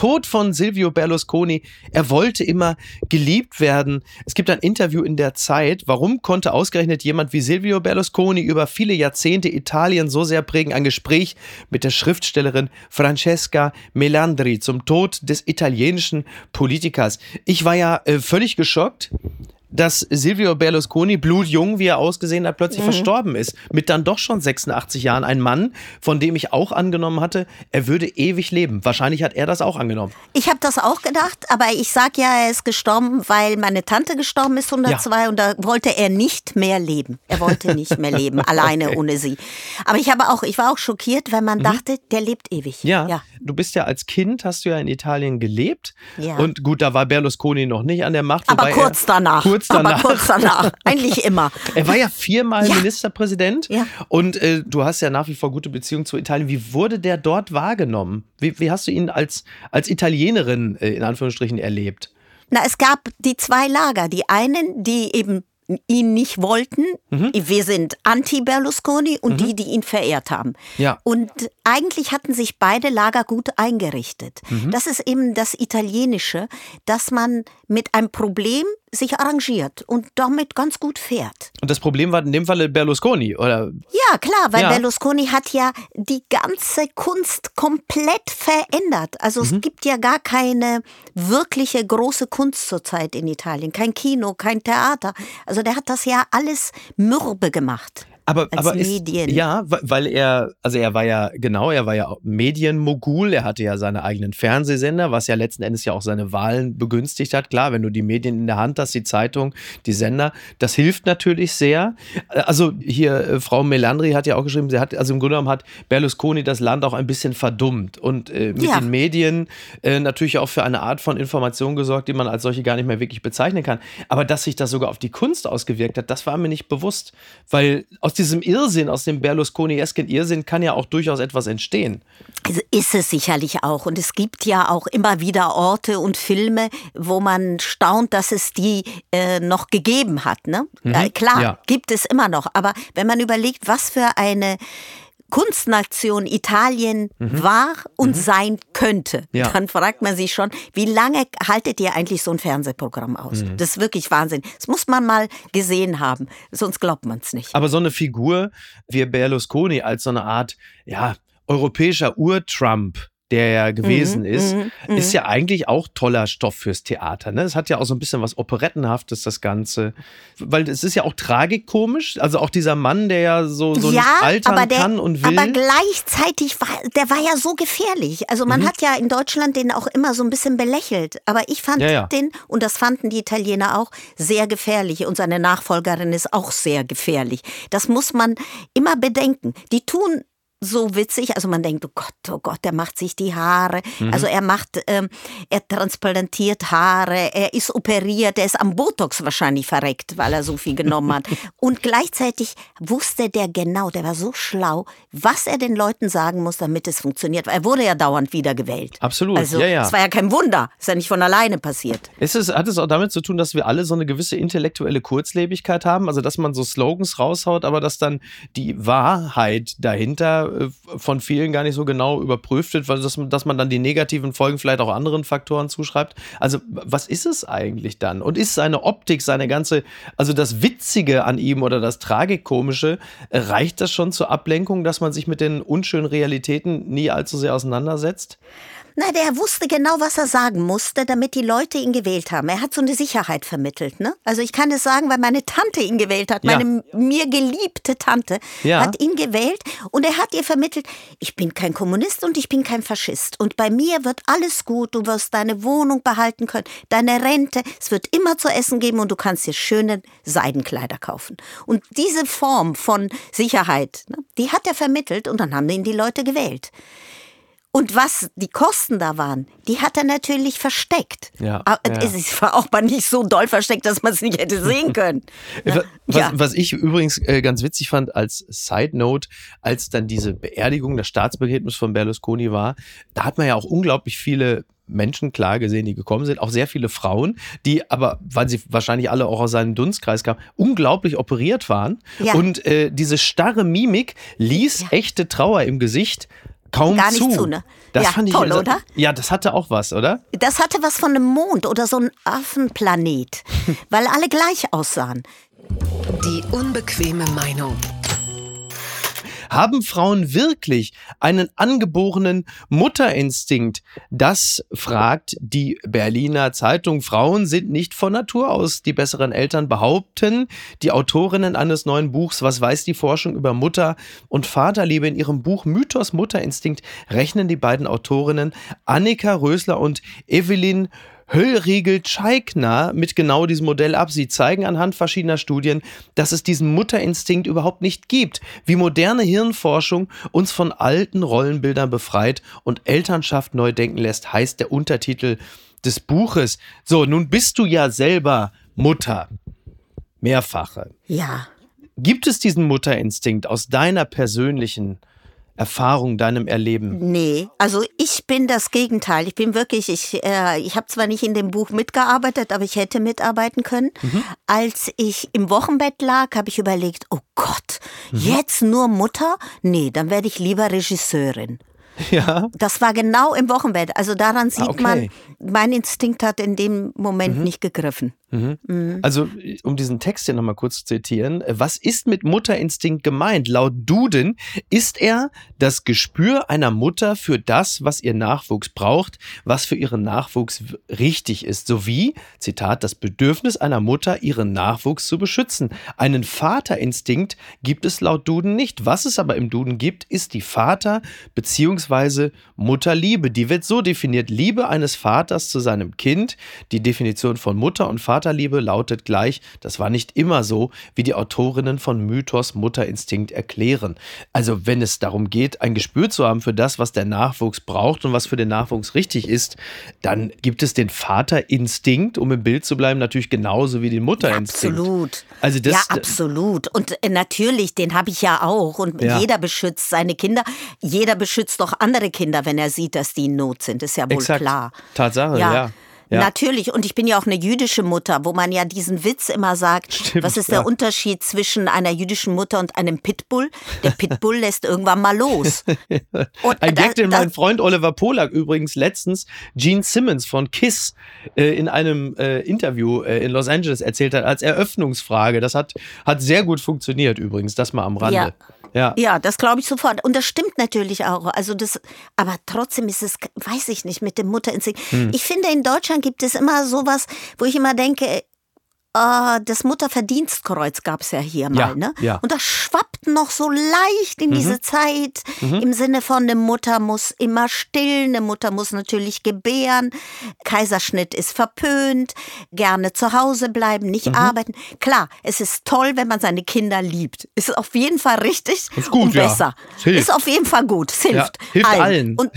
Tod von Silvio Berlusconi. Er wollte immer geliebt werden. Es gibt ein Interview in der Zeit. Warum konnte ausgerechnet jemand wie Silvio Berlusconi über viele Jahrzehnte Italien so sehr prägen? Ein Gespräch mit der Schriftstellerin Francesca Melandri zum Tod des italienischen Politikers. Ich war ja äh, völlig geschockt dass Silvio Berlusconi, blutjung, wie er ausgesehen hat, plötzlich mhm. verstorben ist. Mit dann doch schon 86 Jahren. Ein Mann, von dem ich auch angenommen hatte, er würde ewig leben. Wahrscheinlich hat er das auch angenommen. Ich habe das auch gedacht, aber ich sage ja, er ist gestorben, weil meine Tante gestorben ist, 102, ja. und da wollte er nicht mehr leben. Er wollte nicht mehr leben, alleine okay. ohne sie. Aber ich habe auch, ich war auch schockiert, weil man mhm. dachte, der lebt ewig. Ja, ja, du bist ja als Kind, hast du ja in Italien gelebt. Ja. Und gut, da war Berlusconi noch nicht an der Macht. Aber kurz danach. Kurz danach. Aber kurz danach, eigentlich immer. Er war ja viermal ja. Ministerpräsident ja. und äh, du hast ja nach wie vor gute Beziehungen zu Italien. Wie wurde der dort wahrgenommen? Wie, wie hast du ihn als, als Italienerin äh, in Anführungsstrichen erlebt? Na, es gab die zwei Lager. Die einen, die eben ihn nicht wollten. Mhm. Wir sind anti-Berlusconi und mhm. die, die ihn verehrt haben. Ja. Und eigentlich hatten sich beide Lager gut eingerichtet. Mhm. Das ist eben das Italienische, dass man mit einem Problem sich arrangiert und damit ganz gut fährt. Und das Problem war in dem Falle Berlusconi, oder? Ja, klar, weil ja. Berlusconi hat ja die ganze Kunst komplett verändert. Also mhm. es gibt ja gar keine wirkliche große Kunst zurzeit in Italien. Kein Kino, kein Theater. Also der hat das ja alles mürbe gemacht aber, als aber Medien. Ist, ja, weil er, also er war ja, genau, er war ja Medienmogul, er hatte ja seine eigenen Fernsehsender, was ja letzten Endes ja auch seine Wahlen begünstigt hat. Klar, wenn du die Medien in der Hand hast, die Zeitung, die Sender, das hilft natürlich sehr. Also hier, äh, Frau Melandri hat ja auch geschrieben, sie hat, also im Grunde genommen hat Berlusconi das Land auch ein bisschen verdummt und äh, mit ja. den Medien äh, natürlich auch für eine Art von Information gesorgt, die man als solche gar nicht mehr wirklich bezeichnen kann. Aber dass sich das sogar auf die Kunst ausgewirkt hat, das war mir nicht bewusst, weil aus diesem Irrsinn, aus dem Berlusconi-esken Irrsinn kann ja auch durchaus etwas entstehen. Also ist es sicherlich auch. Und es gibt ja auch immer wieder Orte und Filme, wo man staunt, dass es die äh, noch gegeben hat. Ne? Mhm, äh, klar, ja. gibt es immer noch. Aber wenn man überlegt, was für eine Kunstnation Italien mhm. war und mhm. sein könnte, ja. dann fragt man sich schon, wie lange haltet ihr eigentlich so ein Fernsehprogramm aus? Mhm. Das ist wirklich Wahnsinn. Das muss man mal gesehen haben, sonst glaubt man es nicht. Aber so eine Figur wie Berlusconi als so eine Art, ja, europäischer Ur-Trump, der ja gewesen mhm, ist, mhm, mhm. ist ja eigentlich auch toller Stoff fürs Theater. Ne? Es hat ja auch so ein bisschen was Operettenhaftes, das Ganze. Weil es ist ja auch tragikomisch. Also auch dieser Mann, der ja so, so ja, nicht altern der, kann und will. Aber gleichzeitig war, der war ja so gefährlich. Also man mhm. hat ja in Deutschland den auch immer so ein bisschen belächelt. Aber ich fand ja, ja. den, und das fanden die Italiener auch, sehr gefährlich. Und seine Nachfolgerin ist auch sehr gefährlich. Das muss man immer bedenken. Die tun so witzig. Also man denkt, oh Gott, oh Gott, der macht sich die Haare. Mhm. Also er macht, ähm, er transplantiert Haare, er ist operiert, er ist am Botox wahrscheinlich verreckt, weil er so viel genommen hat. Und gleichzeitig wusste der genau, der war so schlau, was er den Leuten sagen muss, damit es funktioniert. Er wurde ja dauernd wiedergewählt. Absolut, also, ja, ja. Es war ja kein Wunder, ist ja nicht von alleine passiert. Ist es, hat es auch damit zu tun, dass wir alle so eine gewisse intellektuelle Kurzlebigkeit haben? Also dass man so Slogans raushaut, aber dass dann die Wahrheit dahinter äh, von vielen gar nicht so genau überprüft wird, weil das, dass man dann die negativen Folgen vielleicht auch anderen Faktoren zuschreibt. Also was ist es eigentlich dann? Und ist seine Optik, seine ganze, also das Witzige an ihm oder das Tragikomische, reicht das schon zur Ablenkung, dass man sich mit den unschönen Realitäten nie allzu sehr auseinandersetzt? Na, der wusste genau, was er sagen musste, damit die Leute ihn gewählt haben. Er hat so eine Sicherheit vermittelt. Ne? Also ich kann es sagen, weil meine Tante ihn gewählt hat, meine ja. mir geliebte Tante ja. hat ihn gewählt und er hat ihr vermittelt, ich bin kein Kommunist und ich bin kein Faschist. Und bei mir wird alles gut, du wirst deine Wohnung behalten können, deine Rente, es wird immer zu essen geben und du kannst dir schöne Seidenkleider kaufen. Und diese Form von Sicherheit, ne, die hat er vermittelt und dann haben ihn die Leute gewählt. Und was die Kosten da waren, die hat er natürlich versteckt. Ja, ja. Es war auch mal nicht so doll versteckt, dass man es nicht hätte sehen können. was, ja. was, ich übrigens äh, ganz witzig fand als Side Note, als dann diese Beerdigung, das Staatsbegräbnis von Berlusconi war, da hat man ja auch unglaublich viele Menschen klar gesehen, die gekommen sind, auch sehr viele Frauen, die aber, weil sie wahrscheinlich alle auch aus seinem Dunstkreis kamen, unglaublich operiert waren. Ja. Und äh, diese starre Mimik ließ ja. echte Trauer im Gesicht kaum Gar nicht zu. zu ne? Das ja, fand ich, toll, oder? Ja, das hatte auch was, oder? Das hatte was von einem Mond oder so einem Affenplanet, weil alle gleich aussahen. Die unbequeme Meinung. Haben Frauen wirklich einen angeborenen Mutterinstinkt? Das fragt die Berliner Zeitung. Frauen sind nicht von Natur aus die besseren Eltern, behaupten die Autorinnen eines neuen Buchs Was weiß die Forschung über Mutter und Vaterliebe in ihrem Buch Mythos Mutterinstinkt rechnen die beiden Autorinnen Annika Rösler und Evelyn Höllriegel Scheikner mit genau diesem Modell ab. Sie zeigen anhand verschiedener Studien, dass es diesen Mutterinstinkt überhaupt nicht gibt, wie moderne Hirnforschung uns von alten Rollenbildern befreit und Elternschaft neu denken lässt, heißt der Untertitel des Buches. So, nun bist du ja selber Mutter. Mehrfache. Ja. Gibt es diesen Mutterinstinkt aus deiner persönlichen Erfahrung, deinem Erleben? Nee, also ich bin das Gegenteil. Ich bin wirklich, ich, äh, ich habe zwar nicht in dem Buch mitgearbeitet, aber ich hätte mitarbeiten können. Mhm. Als ich im Wochenbett lag, habe ich überlegt, oh Gott, mhm. jetzt nur Mutter? Nee, dann werde ich lieber Regisseurin. Ja. Das war genau im Wochenbett. Also daran sieht ah, okay. man, mein Instinkt hat in dem Moment mhm. nicht gegriffen. Mhm. Mhm. Also, um diesen Text hier nochmal kurz zu zitieren, was ist mit Mutterinstinkt gemeint? Laut Duden ist er das Gespür einer Mutter für das, was ihr Nachwuchs braucht, was für ihren Nachwuchs richtig ist, sowie, Zitat, das Bedürfnis einer Mutter, ihren Nachwuchs zu beschützen. Einen Vaterinstinkt gibt es laut Duden nicht. Was es aber im Duden gibt, ist die Vater- bzw. Mutterliebe. Die wird so definiert: Liebe eines Vaters zu seinem Kind. Die Definition von Mutter und Vater Vaterliebe lautet gleich, das war nicht immer so, wie die Autorinnen von Mythos Mutterinstinkt erklären. Also wenn es darum geht, ein Gespür zu haben für das, was der Nachwuchs braucht und was für den Nachwuchs richtig ist, dann gibt es den Vaterinstinkt, um im Bild zu bleiben, natürlich genauso wie den Mutterinstinkt. Ja, absolut. Also das, ja, absolut. Und äh, natürlich, den habe ich ja auch. Und ja. jeder beschützt seine Kinder. Jeder beschützt doch andere Kinder, wenn er sieht, dass die in Not sind. Ist ja wohl Exakt. klar. Tatsache, ja. ja. Ja. Natürlich. Und ich bin ja auch eine jüdische Mutter, wo man ja diesen Witz immer sagt, Stimmt, was ist ja. der Unterschied zwischen einer jüdischen Mutter und einem Pitbull? Der Pitbull lässt irgendwann mal los. Und Ein Gag, den mein Freund Oliver Polak übrigens letztens Gene Simmons von KISS äh, in einem äh, Interview äh, in Los Angeles erzählt hat, als Eröffnungsfrage. Das hat, hat sehr gut funktioniert übrigens, das mal am Rande. Ja. Ja, ja das glaube ich sofort. Und das stimmt natürlich auch. Also das, aber trotzdem ist es, weiß ich nicht, mit dem Mutterinstinkt. Hm. Ich finde, in Deutschland gibt es immer sowas, wo ich immer denke, Uh, das Mutterverdienstkreuz gab es ja hier mal, ja, ne? Ja. Und das schwappt noch so leicht in mhm. diese Zeit mhm. im Sinne von eine Mutter muss immer stillen, eine Mutter muss natürlich gebären, Kaiserschnitt ist verpönt, gerne zu Hause bleiben, nicht mhm. arbeiten. Klar, es ist toll, wenn man seine Kinder liebt. Ist auf jeden Fall richtig ist gut, und besser. Ja. Ist auf jeden Fall gut. Es hilft, hilft allen. allen. Und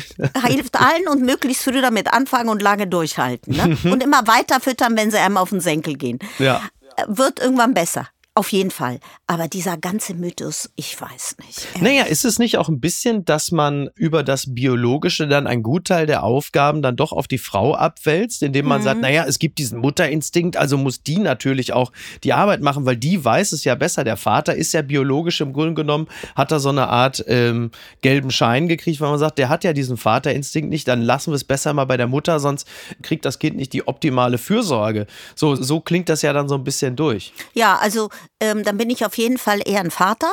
hilft allen und möglichst früh damit anfangen und lange durchhalten. Ne? Mhm. Und immer weiter füttern, wenn sie einem auf den Senkel gehen. Ja. Wird irgendwann besser. Auf jeden Fall. Aber dieser ganze Mythos, ich weiß nicht. Naja, ist es nicht auch ein bisschen, dass man über das Biologische dann einen Gutteil der Aufgaben dann doch auf die Frau abwälzt, indem man mhm. sagt, naja, es gibt diesen Mutterinstinkt, also muss die natürlich auch die Arbeit machen, weil die weiß es ja besser. Der Vater ist ja biologisch im Grunde genommen, hat er so eine Art ähm, gelben Schein gekriegt, weil man sagt, der hat ja diesen Vaterinstinkt nicht, dann lassen wir es besser mal bei der Mutter, sonst kriegt das Kind nicht die optimale Fürsorge. So, so klingt das ja dann so ein bisschen durch. Ja, also ähm, dann bin ich auf jeden Fall eher ein Vater.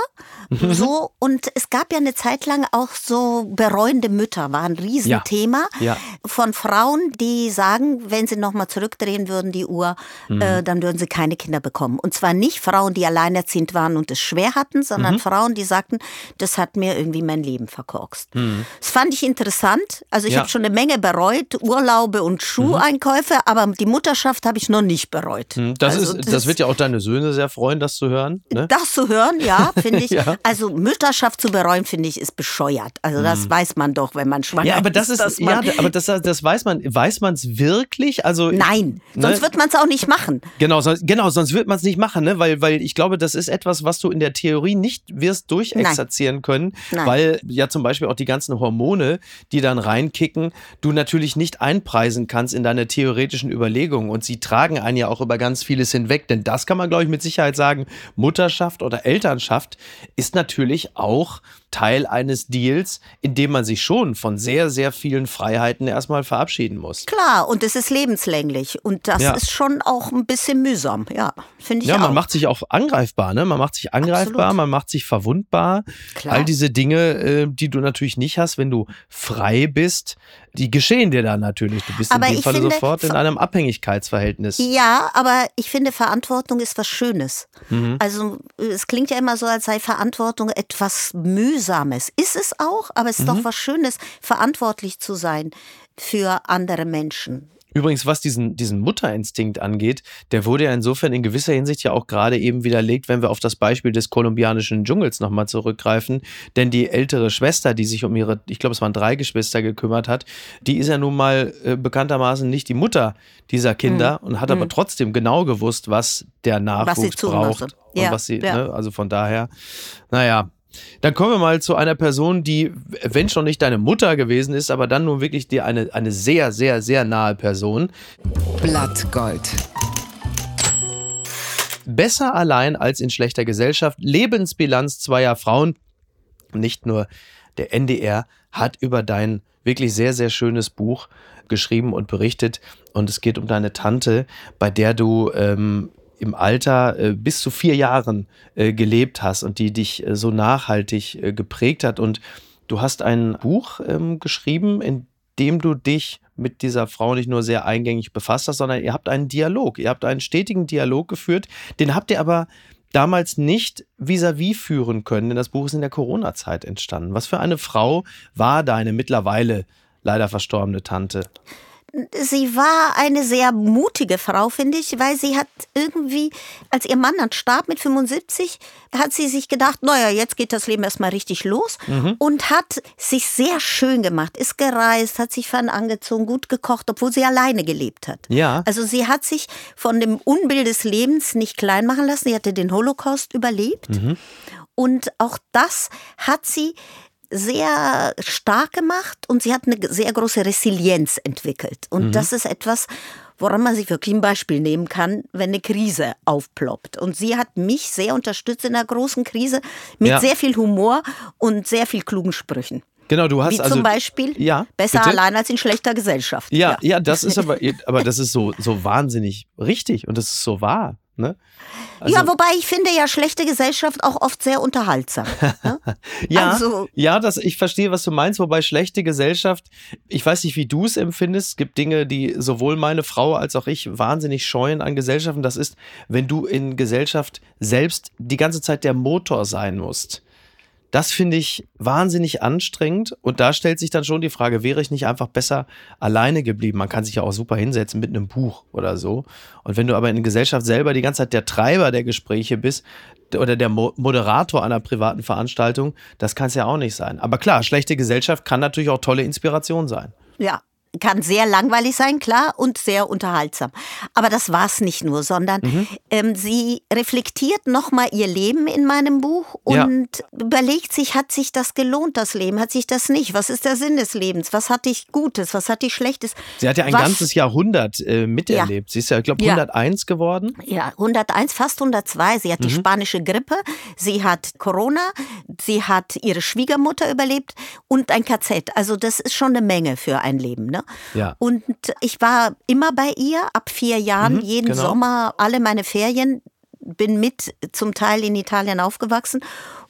Mhm. So, und es gab ja eine Zeit lang auch so bereuende Mütter, war ein Riesenthema ja. Ja. von Frauen, die sagen, wenn sie nochmal zurückdrehen würden, die Uhr, mhm. äh, dann würden sie keine Kinder bekommen. Und zwar nicht Frauen, die alleinerziehend waren und es schwer hatten, sondern mhm. Frauen, die sagten, das hat mir irgendwie mein Leben verkorkst. Mhm. Das fand ich interessant. Also ich ja. habe schon eine Menge bereut, Urlaube und Schuheinkäufe, aber die Mutterschaft habe ich noch nicht bereut. Mhm. Das, also, ist, das, das wird ja auch deine Söhne sehr freuen, das zu hören. Ne? Das zu hören, ja, finde ich. ja. Also Mütterschaft zu bereuen, finde ich, ist bescheuert. Also das hm. weiß man doch, wenn man schwanger ist. Ja, aber das ist, ist ja, aber das, das weiß man. Weiß man es wirklich? Also nein, ne? sonst wird man es auch nicht machen. Genau, sonst, genau, sonst wird man es nicht machen, ne? Weil, weil ich glaube, das ist etwas, was du in der Theorie nicht wirst durchexerzieren nein. können, nein. weil ja zum Beispiel auch die ganzen Hormone, die dann reinkicken, du natürlich nicht einpreisen kannst in deine theoretischen Überlegungen und sie tragen einen ja auch über ganz vieles hinweg, denn das kann man glaube ich mit Sicherheit sagen. Mutterschaft oder Elternschaft ist natürlich auch Teil eines Deals, in dem man sich schon von sehr, sehr vielen Freiheiten erstmal verabschieden muss. Klar, und es ist lebenslänglich. Und das ja. ist schon auch ein bisschen mühsam, ja, finde ich Ja, auch. man macht sich auch angreifbar, ne? Man macht sich angreifbar, Absolut. man macht sich verwundbar. Klar. All diese Dinge, äh, die du natürlich nicht hast, wenn du frei bist, die geschehen dir dann natürlich. Du bist aber in dem Fall sofort in einem Abhängigkeitsverhältnis. Ja, aber ich finde, Verantwortung ist was Schönes. Mhm. Also es klingt ja immer so, als sei Verantwortung etwas Mühsames. Ist es auch, aber es ist mhm. doch was Schönes, verantwortlich zu sein für andere Menschen. Übrigens, was diesen, diesen Mutterinstinkt angeht, der wurde ja insofern in gewisser Hinsicht ja auch gerade eben widerlegt, wenn wir auf das Beispiel des kolumbianischen Dschungels nochmal zurückgreifen. Denn die ältere Schwester, die sich um ihre, ich glaube, es waren drei Geschwister gekümmert hat, die ist ja nun mal äh, bekanntermaßen nicht die Mutter dieser Kinder mhm. und hat aber mhm. trotzdem genau gewusst, was der Nachwuchs was braucht. Und ja, was sie, ja. ne, also von daher, naja, dann kommen wir mal zu einer Person, die, wenn schon nicht deine Mutter gewesen ist, aber dann nun wirklich dir eine, eine sehr, sehr, sehr nahe Person. Blattgold. Besser allein als in schlechter Gesellschaft. Lebensbilanz zweier Frauen. Nicht nur der NDR hat über dein wirklich sehr, sehr schönes Buch geschrieben und berichtet. Und es geht um deine Tante, bei der du ähm, im Alter äh, bis zu vier Jahren äh, gelebt hast und die dich äh, so nachhaltig äh, geprägt hat. Und du hast ein Buch ähm, geschrieben, in dem du dich mit dieser Frau nicht nur sehr eingängig befasst hast, sondern ihr habt einen Dialog. Ihr habt einen stetigen Dialog geführt. Den habt ihr aber damals nicht vis-à-vis -vis führen können, denn das Buch ist in der Corona-Zeit entstanden. Was für eine Frau war deine mittlerweile leider verstorbene Tante? Sie war eine sehr mutige Frau, finde ich, weil sie hat irgendwie, als ihr Mann dann starb mit 75, hat sie sich gedacht, naja, jetzt geht das Leben erstmal richtig los mhm. und hat sich sehr schön gemacht, ist gereist, hat sich fern angezogen, gut gekocht, obwohl sie alleine gelebt hat. Ja. Also sie hat sich von dem Unbild des Lebens nicht klein machen lassen, sie hatte den Holocaust überlebt. Mhm. Und auch das hat sie sehr stark gemacht und sie hat eine sehr große Resilienz entwickelt. Und mhm. das ist etwas, woran man sich wirklich ein Beispiel nehmen kann, wenn eine Krise aufploppt. Und sie hat mich sehr unterstützt in einer großen Krise mit ja. sehr viel Humor und sehr viel klugen Sprüchen. Genau, du hast Wie also zum Beispiel ja, besser bitte? allein als in schlechter Gesellschaft. Ja, ja, ja, das ist aber, aber das ist so, so wahnsinnig richtig und das ist so wahr. Ne? Also, ja, wobei ich finde ja schlechte Gesellschaft auch oft sehr unterhaltsam. Ne? ja, also, ja das, ich verstehe, was du meinst, wobei schlechte Gesellschaft, ich weiß nicht, wie du es empfindest. Es gibt Dinge, die sowohl meine Frau als auch ich wahnsinnig scheuen an Gesellschaften. Das ist, wenn du in Gesellschaft selbst die ganze Zeit der Motor sein musst. Das finde ich wahnsinnig anstrengend und da stellt sich dann schon die Frage, wäre ich nicht einfach besser alleine geblieben? Man kann sich ja auch super hinsetzen mit einem Buch oder so. Und wenn du aber in der Gesellschaft selber die ganze Zeit der Treiber der Gespräche bist oder der Mo Moderator einer privaten Veranstaltung, das kann es ja auch nicht sein. Aber klar, schlechte Gesellschaft kann natürlich auch tolle Inspiration sein. Ja, kann sehr langweilig sein, klar, und sehr unterhaltsam. Aber das war es nicht nur, sondern mhm. ähm, sie reflektiert nochmal ihr Leben in meinem Buch und ja. überlegt sich, hat sich das gelohnt, das Leben? Hat sich das nicht? Was ist der Sinn des Lebens? Was hatte ich Gutes? Was hatte ich Schlechtes? Sie hat ja ein Was, ganzes Jahrhundert äh, miterlebt. Ja. Sie ist ja, ich glaube, 101 ja. geworden. Ja, 101, fast 102. Sie hat mhm. die spanische Grippe, sie hat Corona, sie hat ihre Schwiegermutter überlebt und ein KZ. Also das ist schon eine Menge für ein Leben. Ne? Ja. Und ich war immer bei ihr, ab vier Jahren, mhm, jeden genau. Sommer, alle meine Ferien, bin mit zum Teil in Italien aufgewachsen.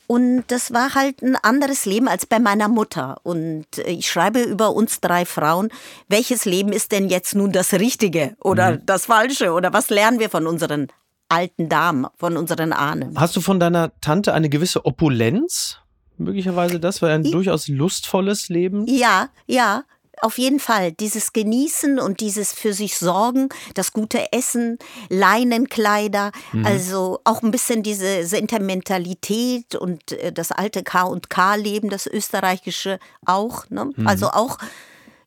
Und das war halt ein anderes Leben als bei meiner Mutter. Und ich schreibe über uns drei Frauen, welches Leben ist denn jetzt nun das Richtige oder mhm. das Falsche? Oder was lernen wir von unseren alten Damen, von unseren Ahnen? Hast du von deiner Tante eine gewisse Opulenz? Möglicherweise das war ein ich, durchaus lustvolles Leben? Ja, ja. Auf jeden Fall, dieses Genießen und dieses für sich sorgen, das gute Essen, Leinenkleider, mhm. also auch ein bisschen diese Sentimentalität und äh, das alte K und K-Leben, das österreichische auch. Ne? Mhm. Also auch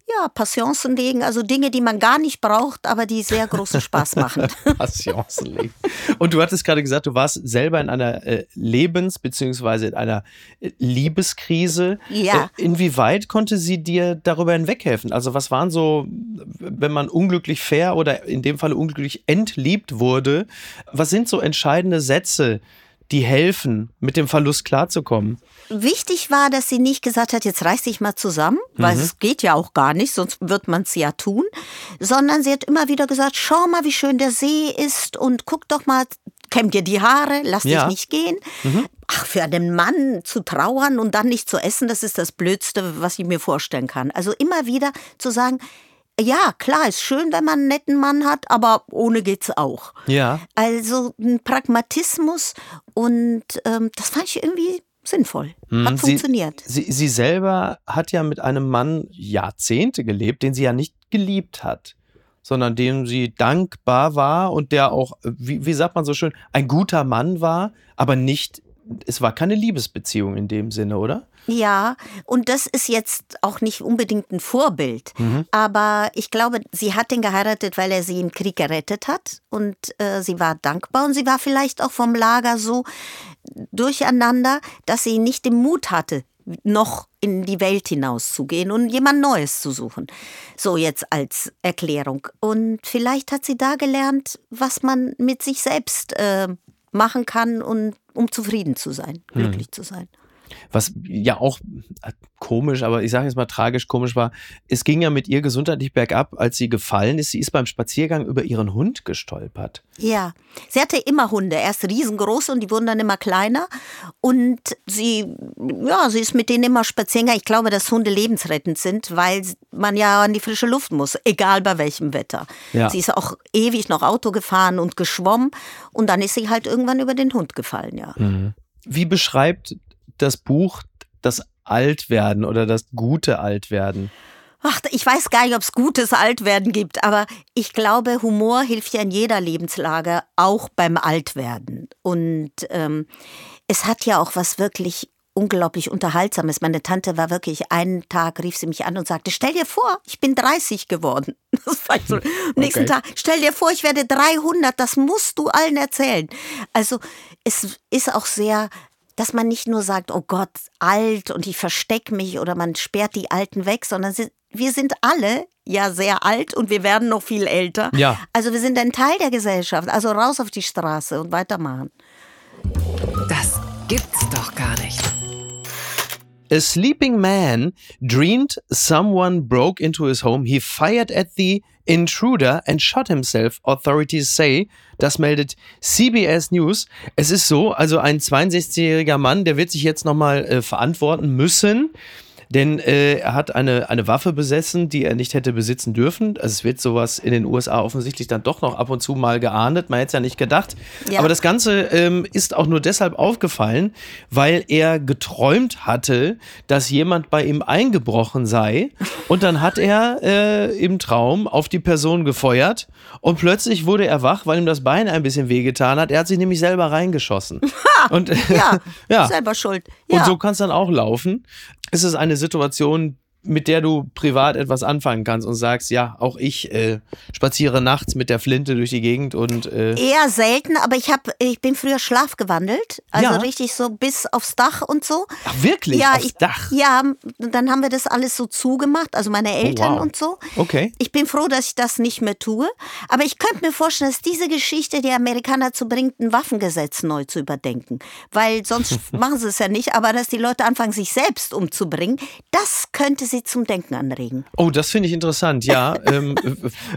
ja, Passionsen legen, also Dinge, die man gar nicht braucht, aber die sehr großen Spaß machen. Passionsen legen. Und du hattest gerade gesagt, du warst selber in einer äh, Lebens- bzw. in einer äh, Liebeskrise. Ja. Äh, inwieweit konnte sie dir darüber hinweghelfen? Also was waren so, wenn man unglücklich fair oder in dem Fall unglücklich entliebt wurde, was sind so entscheidende Sätze, die helfen, mit dem Verlust klarzukommen? Wichtig war, dass sie nicht gesagt hat, jetzt reiß dich mal zusammen, weil mhm. es geht ja auch gar nicht, sonst wird man es ja tun, sondern sie hat immer wieder gesagt, schau mal, wie schön der See ist und guck doch mal, kämm dir die Haare, lass ja. dich nicht gehen. Mhm. Ach, für einen Mann zu trauern und dann nicht zu essen, das ist das Blödste, was ich mir vorstellen kann. Also immer wieder zu sagen, ja, klar, ist schön, wenn man einen netten Mann hat, aber ohne geht's auch. Ja. Also ein Pragmatismus und ähm, das fand ich irgendwie sinnvoll. Hat hm, sie, funktioniert. Sie, sie selber hat ja mit einem Mann Jahrzehnte gelebt, den sie ja nicht geliebt hat. sondern dem sie dankbar war und der auch, wie, wie sagt man so schön, ein guter Mann war, aber nicht, es war keine Liebesbeziehung in dem Sinne, oder? Ja, und das ist jetzt auch nicht unbedingt ein Vorbild. Mhm. Aber ich glaube, sie hat ihn geheiratet, weil er sie im Krieg gerettet hat. Und äh, sie war dankbar und sie war vielleicht auch vom Lager so durcheinander, dass sie nicht den Mut hatte, noch in die Welt hinauszugehen und jemand Neues zu suchen. So jetzt als Erklärung. Und vielleicht hat sie da gelernt, was man mit sich selbst äh, machen kann, und, um zufrieden zu sein, hm. glücklich zu sein. Was ja auch äh, komisch, aber ich sage jetzt mal tragisch komisch war, es ging ja mit ihr gesundheitlich bergab, als sie gefallen ist. Sie ist beim Spaziergang über ihren Hund gestolpert. Ja, sie hatte immer Hunde, erst riesengroß und die wurden dann immer kleiner. Und sie, ja, sie ist mit denen immer spazieren gegangen. Ich glaube, dass Hunde lebensrettend sind, weil man ja an die frische Luft muss, egal bei welchem Wetter. Ja. Sie ist auch ewig noch Auto gefahren und geschwommen und dann ist sie halt irgendwann über den Hund gefallen, ja. Mhm. Wie beschreibt das Buch das Altwerden oder das gute Altwerden? Ach, ich weiß gar nicht, ob es gutes Altwerden gibt, aber ich glaube, Humor hilft ja in jeder Lebenslage, auch beim Altwerden. Und ähm, es hat ja auch was wirklich unglaublich Unterhaltsames. Meine Tante war wirklich, einen Tag rief sie mich an und sagte, stell dir vor, ich bin 30 geworden. Das war so. Am nächsten okay. Tag, stell dir vor, ich werde 300, das musst du allen erzählen. Also es ist auch sehr dass man nicht nur sagt, oh Gott, alt und ich verstecke mich oder man sperrt die Alten weg, sondern wir sind alle ja sehr alt und wir werden noch viel älter. Ja. Also wir sind ein Teil der Gesellschaft. Also raus auf die Straße und weitermachen. Das gibt's doch gar nicht. A sleeping man dreamed someone broke into his home. He fired at the intruder and shot himself, authorities say. Das meldet CBS News. Es ist so, also ein 62-jähriger Mann, der wird sich jetzt nochmal äh, verantworten müssen denn äh, er hat eine, eine Waffe besessen, die er nicht hätte besitzen dürfen. Also es wird sowas in den USA offensichtlich dann doch noch ab und zu mal geahndet. Man hätte es ja nicht gedacht. Ja. Aber das Ganze ähm, ist auch nur deshalb aufgefallen, weil er geträumt hatte, dass jemand bei ihm eingebrochen sei. Und dann hat er äh, im Traum auf die Person gefeuert und plötzlich wurde er wach, weil ihm das Bein ein bisschen wehgetan hat. Er hat sich nämlich selber reingeschossen. und ja, ja, selber schuld. Ja. Und so kann es dann auch laufen. Es ist eine Situation, mit der du privat etwas anfangen kannst und sagst, ja, auch ich äh, spaziere nachts mit der Flinte durch die Gegend und äh eher selten, aber ich habe, ich bin früher schlafgewandelt, also ja. richtig so bis aufs Dach und so. Ach wirklich? Ja, aufs ich, Dach? Ja, dann haben wir das alles so zugemacht, also meine oh, Eltern oh, wow. und so. Okay. Ich bin froh, dass ich das nicht mehr tue, aber ich könnte mir vorstellen, dass diese Geschichte die Amerikaner dazu bringt, ein Waffengesetz neu zu überdenken, weil sonst machen sie es ja nicht, aber dass die Leute anfangen, sich selbst umzubringen, das könnte sie zum Denken anregen. Oh, das finde ich interessant, ja. ähm,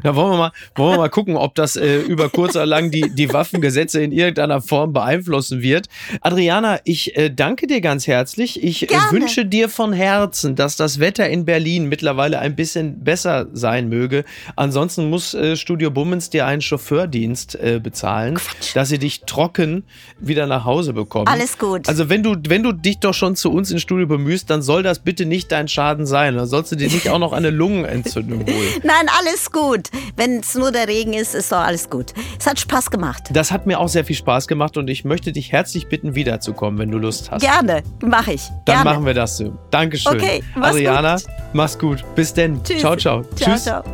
da wollen wir, mal, wollen wir mal gucken, ob das äh, über kurz oder lang die, die Waffengesetze in irgendeiner Form beeinflussen wird. Adriana, ich äh, danke dir ganz herzlich. Ich äh, wünsche dir von Herzen, dass das Wetter in Berlin mittlerweile ein bisschen besser sein möge. Ansonsten muss äh, Studio Bummens dir einen Chauffeurdienst äh, bezahlen, Quatsch. dass sie dich trocken wieder nach Hause bekommen. Alles gut. Also wenn du, wenn du dich doch schon zu uns ins Studio bemühst, dann soll das bitte nicht dein Schaden sein. Dann sollst du dir nicht auch noch eine Lungenentzündung holen. Nein, alles gut. Wenn es nur der Regen ist, ist doch alles gut. Es hat Spaß gemacht. Das hat mir auch sehr viel Spaß gemacht und ich möchte dich herzlich bitten, wiederzukommen, wenn du Lust hast. Gerne, mache ich. Dann Gerne. machen wir das so. Dankeschön. Okay, mach's Adriana, gut. mach's gut. Bis denn. Tschüss. Ciao, ciao. ciao Tschüss. Ciao.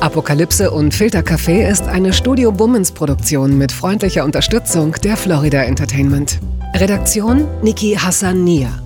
Apokalypse und Filtercafé ist eine Studio Bummens Produktion mit freundlicher Unterstützung der Florida Entertainment. Redaktion Niki Hassania.